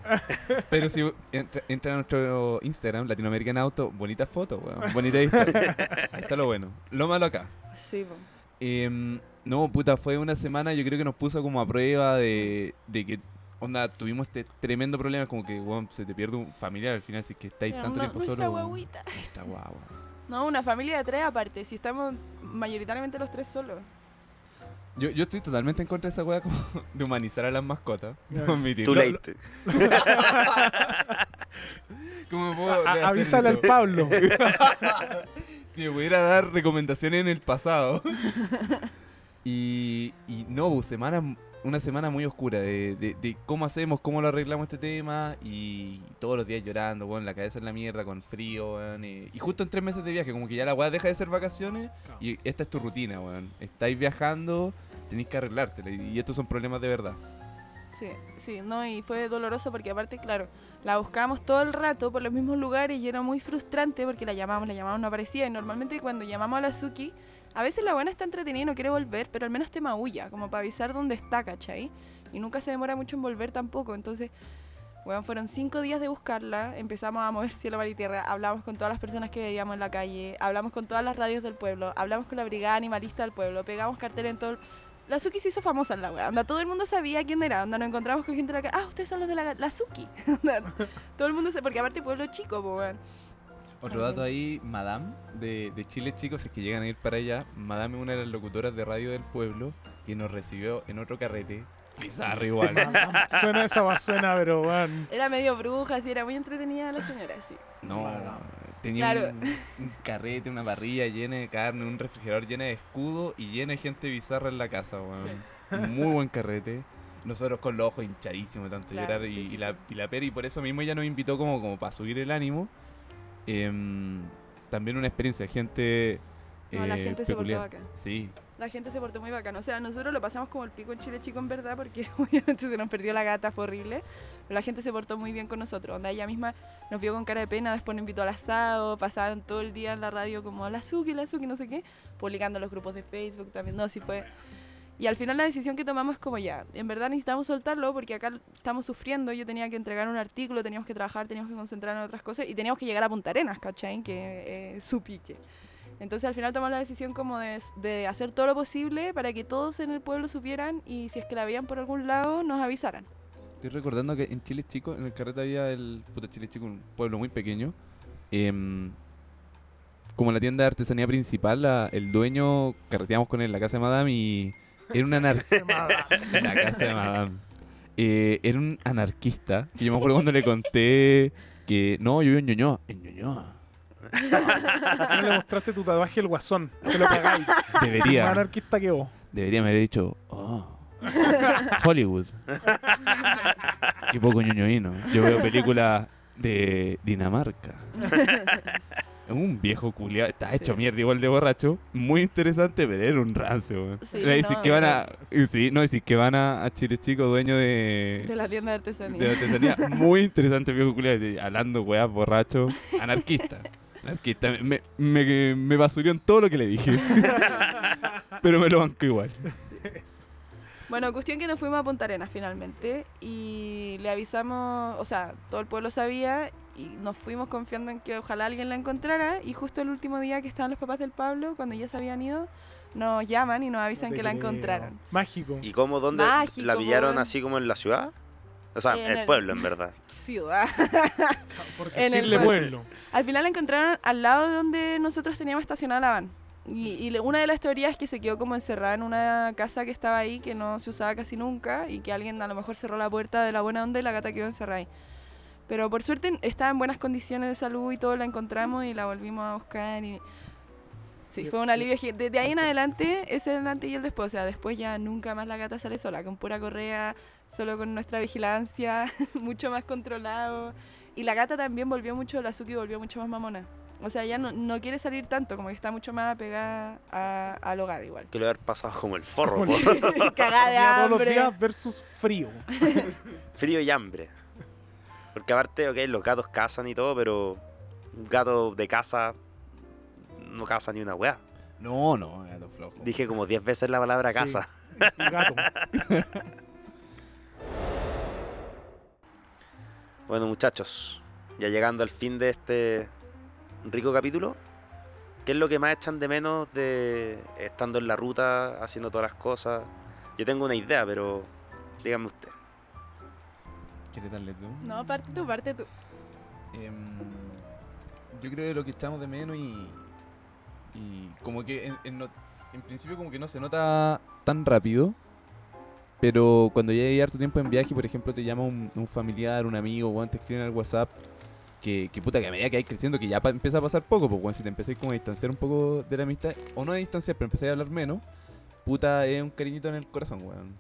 Pero si entra, entra a nuestro Instagram, Latinoamerican Auto, bonita foto, weón. Bonita historia. Ahí está lo bueno. Lo malo acá. Sí, po. Em, no, puta, fue una semana, yo creo que nos puso como a prueba de, de que, onda, tuvimos este tremendo problema, como que, weón, se te pierde un familiar al final, si es que estáis Era tanto una- tiempo nuestra solo. weón. guagüita. Nuestra guagua. No, una familia de tres aparte, si estamos mayoritariamente los tres solos. Yo, yo estoy totalmente en contra de esa weá como de humanizar a las mascotas. Admitirlo. Too late. ¿Cómo puedo A- avísale al? Pablo. Si me pudiera dar recomendaciones en el pasado. y, y no, pues, semana, una semana muy oscura de, de- de cómo hacemos, cómo lo arreglamos este tema. Y todos los días llorando, weón, la cabeza en la mierda, con frío, weón. Y, y justo en tres meses de viaje, como que ya la weá deja de ser vacaciones. Y esta es tu rutina, weón. Estáis viajando, tenéis que arreglártela. Y estos son problemas de verdad. Sí, sí, no, y fue doloroso porque aparte, claro, la buscábamos todo el rato por los mismos lugares y era muy frustrante porque la llamamos, la llamamos, no aparecía. Y normalmente cuando llamamos a la Suki, a veces la buena está entretenida y no quiere volver, pero al menos te maulla, como para avisar dónde está, ¿cachai? Y nunca se demora mucho en volver tampoco. Entonces, bueno, fueron cinco días de buscarla, empezamos a mover cielo, mar y tierra, hablamos con todas las personas que veíamos en la calle, hablamos con todas las radios del pueblo, hablamos con la brigada animalista del pueblo, pegamos cartel en todo... el- La Suki se hizo famosa en la wea, onda, todo el mundo sabía quién era, onda, nos encontramos con gente de la calle, ah, ustedes son los de la, la Suki. Onda, todo el mundo se... Porque aparte pueblo chico, pues, weón. Otro dato ahí, Madame, de, de Chile, chicos, es que llegan a ir para allá. Madame es una de las locutoras de radio del pueblo que nos recibió en otro carrete. Bizarro igual. Suena esa basura, pero weón. Era medio bruja, así, era muy entretenida la señora, sí. No, tenía Claro. un, un carrete, una parrilla llena de carne, un refrigerador lleno de escudo y llena de gente bizarra en la casa, weón. Muy buen carrete. nosotros con los ojos hinchadísimos de tanto Claro, llorar y, sí, sí, y la, y la Peri por eso mismo ella nos invitó como, como para subir el ánimo. Em, también una experiencia, gente No, la eh, gente se portó bacán. Sí, La gente se portó muy bacán. O sea, nosotros lo pasamos como el pico en Chile chico en verdad, porque obviamente se nos perdió la gata, fue horrible. Pero la gente se portó muy bien con nosotros. Onda, ella misma nos vio con cara de pena, después nos invitó al asado, pasaron todo el día en la radio como la Suki, la Suki, no sé qué, publicando los grupos de Facebook también. No, así fue. Y al final la decisión que tomamos es como ya, en verdad necesitamos soltarlo porque acá estamos sufriendo, yo tenía que entregar un artículo, teníamos que trabajar, teníamos que concentrar en otras cosas y teníamos que llegar a Punta Arenas, ¿cachai? Que es su pique. Entonces al final tomamos la decisión como de, de hacer todo lo posible para que todos en el pueblo supieran y si es que la veían por algún lado nos avisaran. estoy recordando que en Chile Chico, en el carrete había el puta Chile Chico, un pueblo muy pequeño. em, como la tienda de artesanía principal, la- el dueño, carreteamos con él en la casa de Madame y era un anarquista. la casa de Madame. Eh, era un anarquista. Que yo me acuerdo cuando le conté que no, yo vivo en Ñuñoa. En Ñuñoa. No le mostraste tu tatuaje el guasón. Te lo. Más Debería, anarquista que vos. debería me haber dicho, oh, Hollywood. Qué poco ñoñoíno. Yo veo películas de Dinamarca. Un viejo culiado, está hecho Sí. mierda igual de borracho. Muy interesante, pero era un rancio. weón. Sí, no, que van a. Sí, no, decís que van a, a Chile Chico, dueño de. De la tienda de artesanía. de artesanía. Muy interesante, viejo culiado. Hablando, weas, borracho. Anarquista. Anarquista. Me, me, me basurió en todo lo que le dije. pero me lo banco igual. Bueno, cuestión que nos fuimos a Punta Arenas finalmente y le avisamos, o sea, todo el pueblo sabía y nos fuimos confiando en que ojalá alguien la encontrara y justo el último día que estaban los papás del Pablo, cuando ya se habían ido, nos llaman y nos avisan No que la encontraron. Mágico. ¿Y cómo? ¿Dónde? Mágico, ¿La pillaron así como en la ciudad? O sea, el el- pueblo, en verdad. Ciudad. Por en el pueblo. pueblo. Al final la encontraron al lado de donde nosotros teníamos estacionada la van. Y, una de las teorías es que se quedó como encerrada en una casa que estaba ahí, que no se usaba casi nunca, y que alguien a lo mejor cerró la puerta de la buena onda y la gata quedó encerrada ahí. Pero por suerte estaba en buenas condiciones de salud y todo, la encontramos y la volvimos a buscar. Y... Sí, fue un alivio. Desde ahí en adelante, ese es el antes y el después. O sea, después ya nunca más la gata sale sola, con pura correa, solo con nuestra vigilancia, mucho más controlado. Y la gata también volvió mucho, la Suki volvió mucho más mamona. O sea, ya no, no quiere salir tanto, como que está mucho más apegada a- al hogar igual. Que lo haber pasado como el forro. Cagada de Comida todos los hambre. días versus frío. Frío y hambre. Porque aparte, ok, los gatos cazan y todo, pero un gato de casa no caza ni una weá. No, no, gato flojo. Dije como 10 veces la palabra Sí. casa. Gato. Bueno, muchachos, ya llegando al fin de este rico capítulo, ¿qué es lo que más echan de menos de estando en la ruta, haciendo todas las cosas? Yo tengo una idea, pero dígame usted. ¿Quieres darle tú? No, parte tú, parte tú. Em, yo creo que lo que echamos de menos y, y como que en, en no- en principio como que no se nota tan rápido, pero cuando ya hay harto tiempo en viaje, por ejemplo, te llama un, familiar, un amigo, o te escriben al WhatsApp, que, que puta que a medida que hay creciendo, que ya empieza a pasar poco, pues bueno, si te empezáis como a distanciar un poco de la amistad, o no a distanciar, pero empezáis a hablar menos, puta, es un cariñito en el corazón, weón.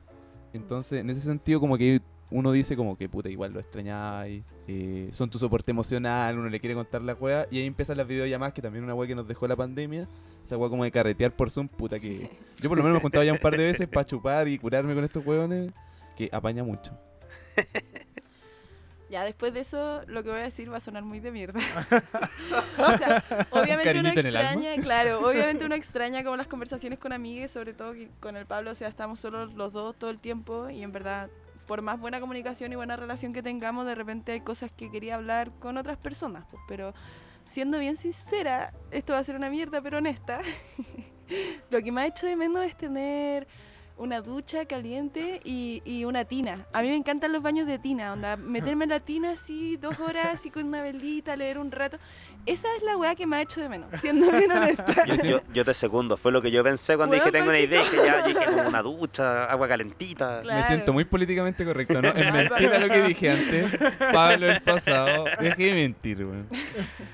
Entonces, en ese sentido, como que uno dice como que puta, igual lo extrañáis, eh, son tu soporte emocional, uno le quiere contar la weá, y ahí empiezan las videollamadas, que también una weá que nos dejó la pandemia, esa weá como de carretear por Zoom, puta que... Yo por lo menos me he juntado ya un par de weces para chupar y curarme con estos weones, que apaña mucho. Ya después de eso, lo que voy a decir va a sonar muy de mierda. o sea, obviamente uno extraña, claro, obviamente uno extraña como las conversaciones con amigues, sobre todo que con el Pablo, o sea, estamos solos los dos todo el tiempo y en verdad, por más buena comunicación y buena relación que tengamos, de repente hay cosas que quería hablar con otras personas, pues, pero siendo bien sincera, esto va a ser una mierda, pero honesta. Lo que me ha hecho de menos es tener una ducha caliente y, una tina. A mí me encantan los baños de tina, onda, meterme en la tina así dos horas así con una velita, leer un rato. Esa es la weá que me ha hecho de menos, siendo bien honesta. Yo, yo te segundo, fue lo que yo pensé cuando dije tengo una ¿por qué idea, dije ya, dije como una ducha, agua calentita. Claro. Me siento muy políticamente correcto, ¿no? Es mentira lo que dije antes. Pablo el pasado. Dejé de mentir, weón.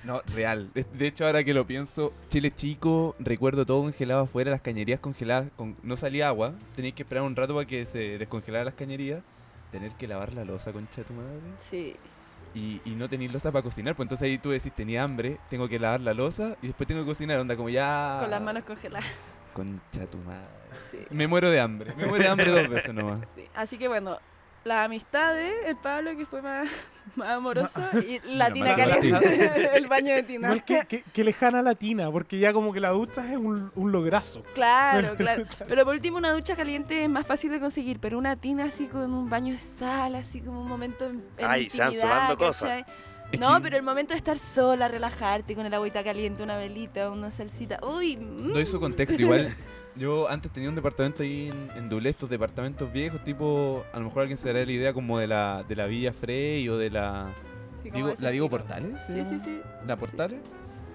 No, real. De, de hecho, ahora que lo pienso, Chile chico, recuerdo todo congelado afuera, las cañerías congeladas, con, no salía agua. Tenías que esperar un rato para que se descongelaran las cañerías. Tener que lavar la losa, concha de tu madre. Sí. Y, y no tener losa para cocinar. Pues entonces ahí tú decís, tenía hambre, tengo que lavar la losa y después tengo que cocinar. Onda como ya. Con las manos congeladas. Concha tu madre. Sí. Me muero de hambre. Me muero de hambre dos veces nomás. Sí. Así que bueno, las amistades, el Pablo que fue más, más amoroso y la tina caliente, el baño de tina. Igual que, que, que lejana la tina, porque ya como que la ducha es un, un lograzo. Claro, claro. Pero por último, una ducha caliente es más fácil de conseguir, pero una tina así con un baño de sal, así como un momento en, en Ay, se van sumando cosas. No, pero el momento de estar sola, relajarte con el agüita caliente, una velita, una salsita. Uy, mm. Doy su contexto igual. Yo antes tenía un departamento ahí en, en Dulé, estos departamentos viejos, tipo, a lo mejor alguien se dará la idea como de la, de la Villa Frey o de la... Sí, Digo, ¿La digo. Portales? Sí, sí, sí. ¿La Portales?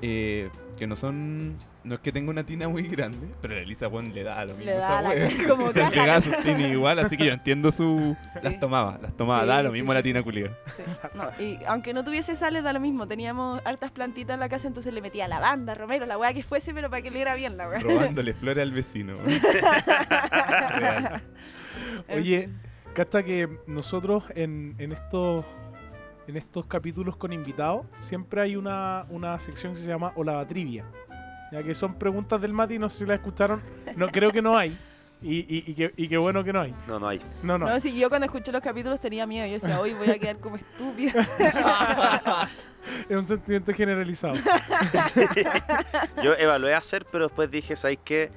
Eh, que no son... No es que tenga una tina muy grande, pero la Elisa Juan le da a lo mismo Le esa da la- wea. como Se caja. pegaba sus tinas igual, así que yo entiendo su... Las tomaba, las tomaba, Sí, da lo mismo sí, la tina culia. Sí. No, y aunque no tuviese sales, da lo mismo. Teníamos hartas plantitas en la casa, entonces le metía lavanda, romero, la weá que fuese, pero para que le diera bien la weá. Robándole flores al vecino. Oye, cacha que nosotros en, en estos en estos capítulos con invitados siempre hay una, una sección que se llama Olava Trivia. Ya que son preguntas del Mati, no sé si la escucharon. No, creo que no hay. Y, y, y que, y qué bueno que no hay. No, no hay. No, no. No, si yo cuando escuché los capítulos tenía miedo. Yo decía, hoy voy a quedar como estúpida. Es un sentimiento generalizado. Yo evalué hacer, pero después dije, ¿sabes qué?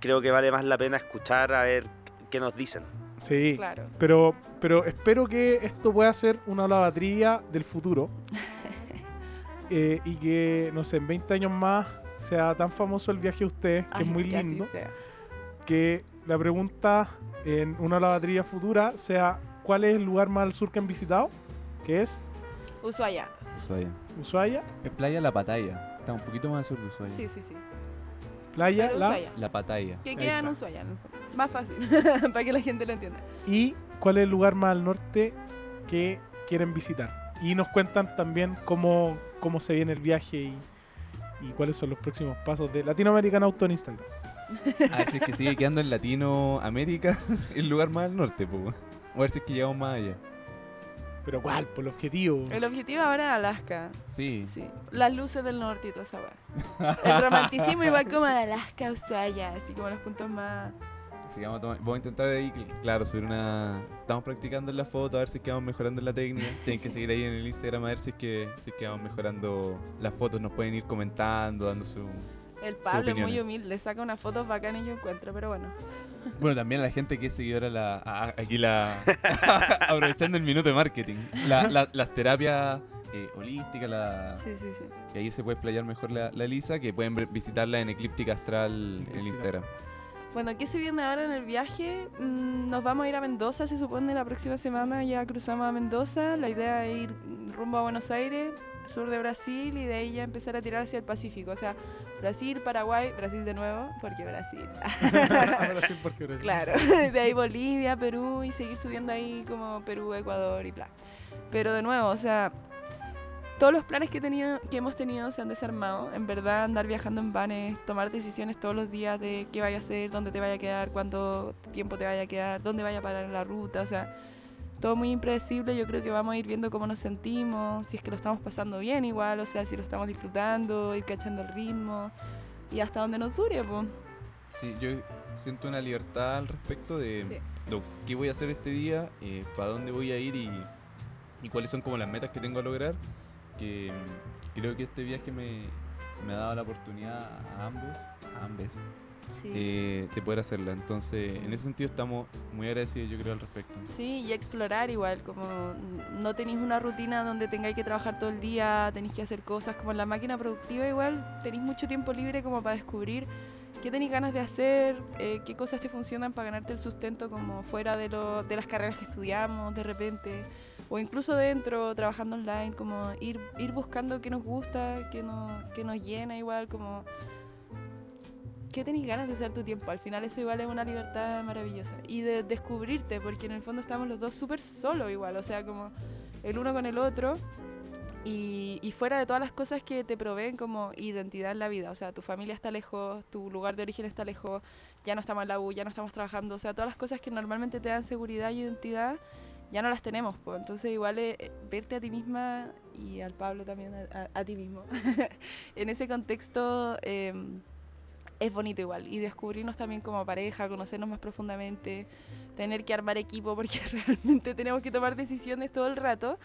Creo que vale más la pena escuchar a ver qué nos dicen. Sí. claro. Pero, pero espero que esto pueda ser una Olava Trivia del futuro. Eh, y que, no sé, en 20 años más sea tan famoso el viaje a ustedes, que Ay, es muy lindo. que la pregunta en una lavatrilla futura sea ¿cuál es el lugar más al sur que han visitado? Que es Ushuaia. Ushuaia. Ushuaia, Es Playa La Pataya. Está un poquito más al sur de Ushuaia. Sí, sí, sí. Playa, Pero la Ushuaia. La Pataya. Que queda en. Ushuaia. Más fácil, para que la gente lo entienda. y cuál es el lugar más al norte que quieren visitar. Y nos cuentan también cómo, cómo se viene el viaje y, y cuáles son los próximos pasos de Latinoamerican Auto en Instagram. A ver si es que sigue quedando en Latinoamérica el lugar más al norte, pues. A ver si es que llegamos más allá. Pero ¿cuál? Por el objetivo. El objetivo ahora es Alaska. Sí. Sí. Las luces del norte y toda esa weá. El romanticismo igual como de Alaska, Ushuaia. Así como los puntos más... Que vamos, a tomar- vamos a intentar ahí, cl- claro, subir una... Estamos practicando en la foto, a ver si es que vamos mejorando en la técnica. Tienen que seguir ahí en el Instagram a ver si es que, si es que vamos mejorando las fotos. Nos pueden ir comentando, dando su... El Pablo es muy humilde, saca unas fotos bacanas yo encuentro, pero bueno. Bueno, también a la gente que es seguidora, la, a- aquí la... aprovechando el minuto de marketing. La- la- las terapias eh, holísticas, la... Sí, sí, sí. Y ahí se puede explayar mejor la, la Lisa, que pueden ver- visitarla en Eclíptica Astral Sí, en el. Instagram. Bueno, ¿qué se viene ahora en el viaje? Mm, nos vamos a ir a Mendoza, se supone, la próxima semana ya cruzamos a Mendoza. La idea es ir rumbo a Buenos Aires, sur de Brasil, y de ahí ya empezar a tirar hacia el Pacífico. O sea, Brasil, Paraguay, Brasil de nuevo, porque Brasil. Sí, porque Brasil. claro. De ahí Bolivia, Perú, y seguir subiendo ahí como Perú, Ecuador y bla. Pero de nuevo, o sea, todos los planes que, tenido, que hemos tenido se han desarmado. En verdad, andar viajando en vanes, tomar decisiones todos los días de qué vaya a hacer, dónde te vaya a quedar, cuánto tiempo te vaya a quedar, dónde vaya a parar en la ruta. O sea, todo muy impredecible. Yo creo que vamos a ir viendo cómo nos sentimos, si es que lo estamos pasando bien igual, o sea, si lo estamos disfrutando, ir cachando el ritmo y hasta donde nos dure, pues. Sí, yo siento una libertad al respecto de Sí. lo que voy a hacer este día, eh, para dónde voy a ir y, y cuáles son como las metas que tengo a lograr. Que creo que este viaje me, me ha dado la oportunidad a ambos, a ambes, Sí. eh, de poder hacerla. Entonces, en ese sentido estamos muy agradecidos, yo creo, al respecto. Sí, y explorar igual, como no tenéis una rutina donde tengáis que trabajar todo el día, tenéis que hacer cosas como en la máquina productiva igual, tenéis mucho tiempo libre como para descubrir qué tenéis ganas de hacer, eh, qué cosas te funcionan para ganarte el sustento como fuera de, lo, de las carreras que estudiamos de repente, o incluso dentro, trabajando online, como ir, ir buscando qué nos gusta, qué nos, qué nos llena igual, como qué tenéis ganas de usar tu tiempo. Al final eso igual es una libertad maravillosa. Y de descubrirte, porque en el fondo estamos los dos súper solos igual, o sea, como el uno con el otro. Y, y fuera de todas las cosas que te proveen como identidad en la vida, o sea, tu familia está lejos, tu lugar de origen está lejos, ya no estamos en la U, ya no estamos trabajando, o sea, todas las cosas que normalmente te dan seguridad y identidad, ya no las tenemos, pues. Entonces igual eh, verte a ti misma y al Pablo también, a, a- a ti mismo, en ese contexto eh, es bonito igual. Y descubrirnos también como pareja, conocernos más profundamente, tener que armar equipo porque realmente tenemos que tomar decisiones todo el rato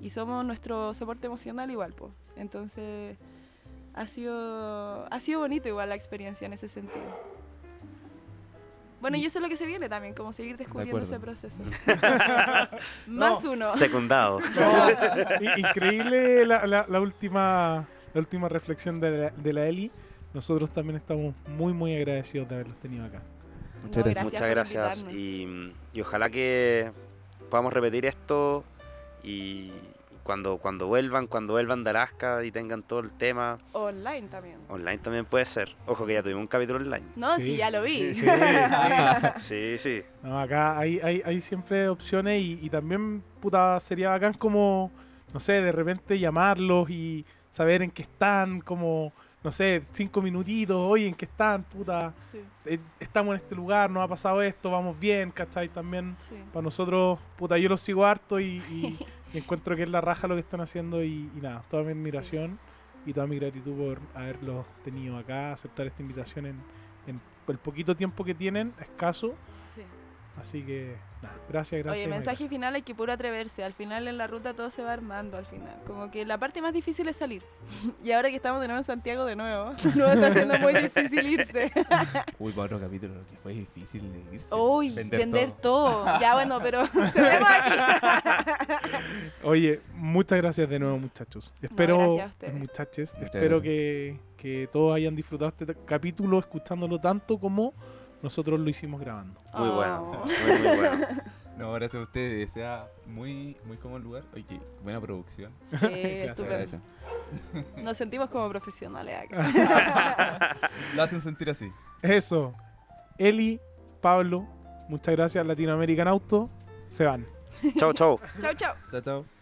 y somos nuestro soporte emocional igual, pues. Entonces ha sido, ha sido bonito igual la experiencia en ese sentido. Bueno, y eso es lo que se viene también, como seguir descubriendo ese proceso. Más uno. Secundado. No, increíble la, la- la última la última reflexión de la, de la Eli. Nosotros también estamos muy muy agradecidos de haberlos tenido acá. Muchas No, gracias. Muchas gracias. Y, y ojalá que podamos repetir esto y cuando, cuando vuelvan, cuando vuelvan de Alaska y tengan todo el tema. Online también. Online también puede ser. Ojo que ya tuvimos un capítulo online. No, Sí. sí, ya lo vi. Sí, sí, sí. Sí, sí. No, acá hay, hay, hay siempre opciones y, y también, puta, sería bacán como, no sé, de repente llamarlos y saber en qué están, como, no sé, cinco minutitos, oye, en qué están, puta, Sí, eh, estamos en este lugar, nos ha pasado esto, vamos bien, ¿cachai? También sí. para nosotros, puta, yo los sigo harto y, y- y encuentro que es la raja lo que están haciendo y, y nada, toda mi admiración y toda mi gratitud por haberlos tenido acá, aceptar esta invitación en, en el poquito tiempo que tienen, escaso. sí. Así que, gracias, gracias. Oye, mensaje gracias. final hay que puro atreverse. Al final en la ruta todo se va armando al final. Como que la parte más difícil es salir. Y ahora que estamos de nuevo en Santiago de nuevo, nos está haciendo muy difícil irse. Uy, para otro capítulo, lo que fue difícil de irse. Uy, vender, todo. Ya bueno, pero aquí. Oye, muchas gracias de nuevo, muchachos. Espero, gracias a ustedes. muchachos, espero que, que todos hayan disfrutado este capítulo escuchándolo tanto como nosotros lo hicimos grabando. Muy Oh. bueno. Muy, muy bueno. No, gracias a ustedes. Sea muy, muy cómodo el lugar. Oye, qué buena producción. Sí, estupendo. Nos sentimos como profesionales acá. Lo hacen sentir así. Eso, Eli, Pablo, muchas gracias, Latinoamerican Auto, se van. Chau, chau. chau, chau. Chao, chao.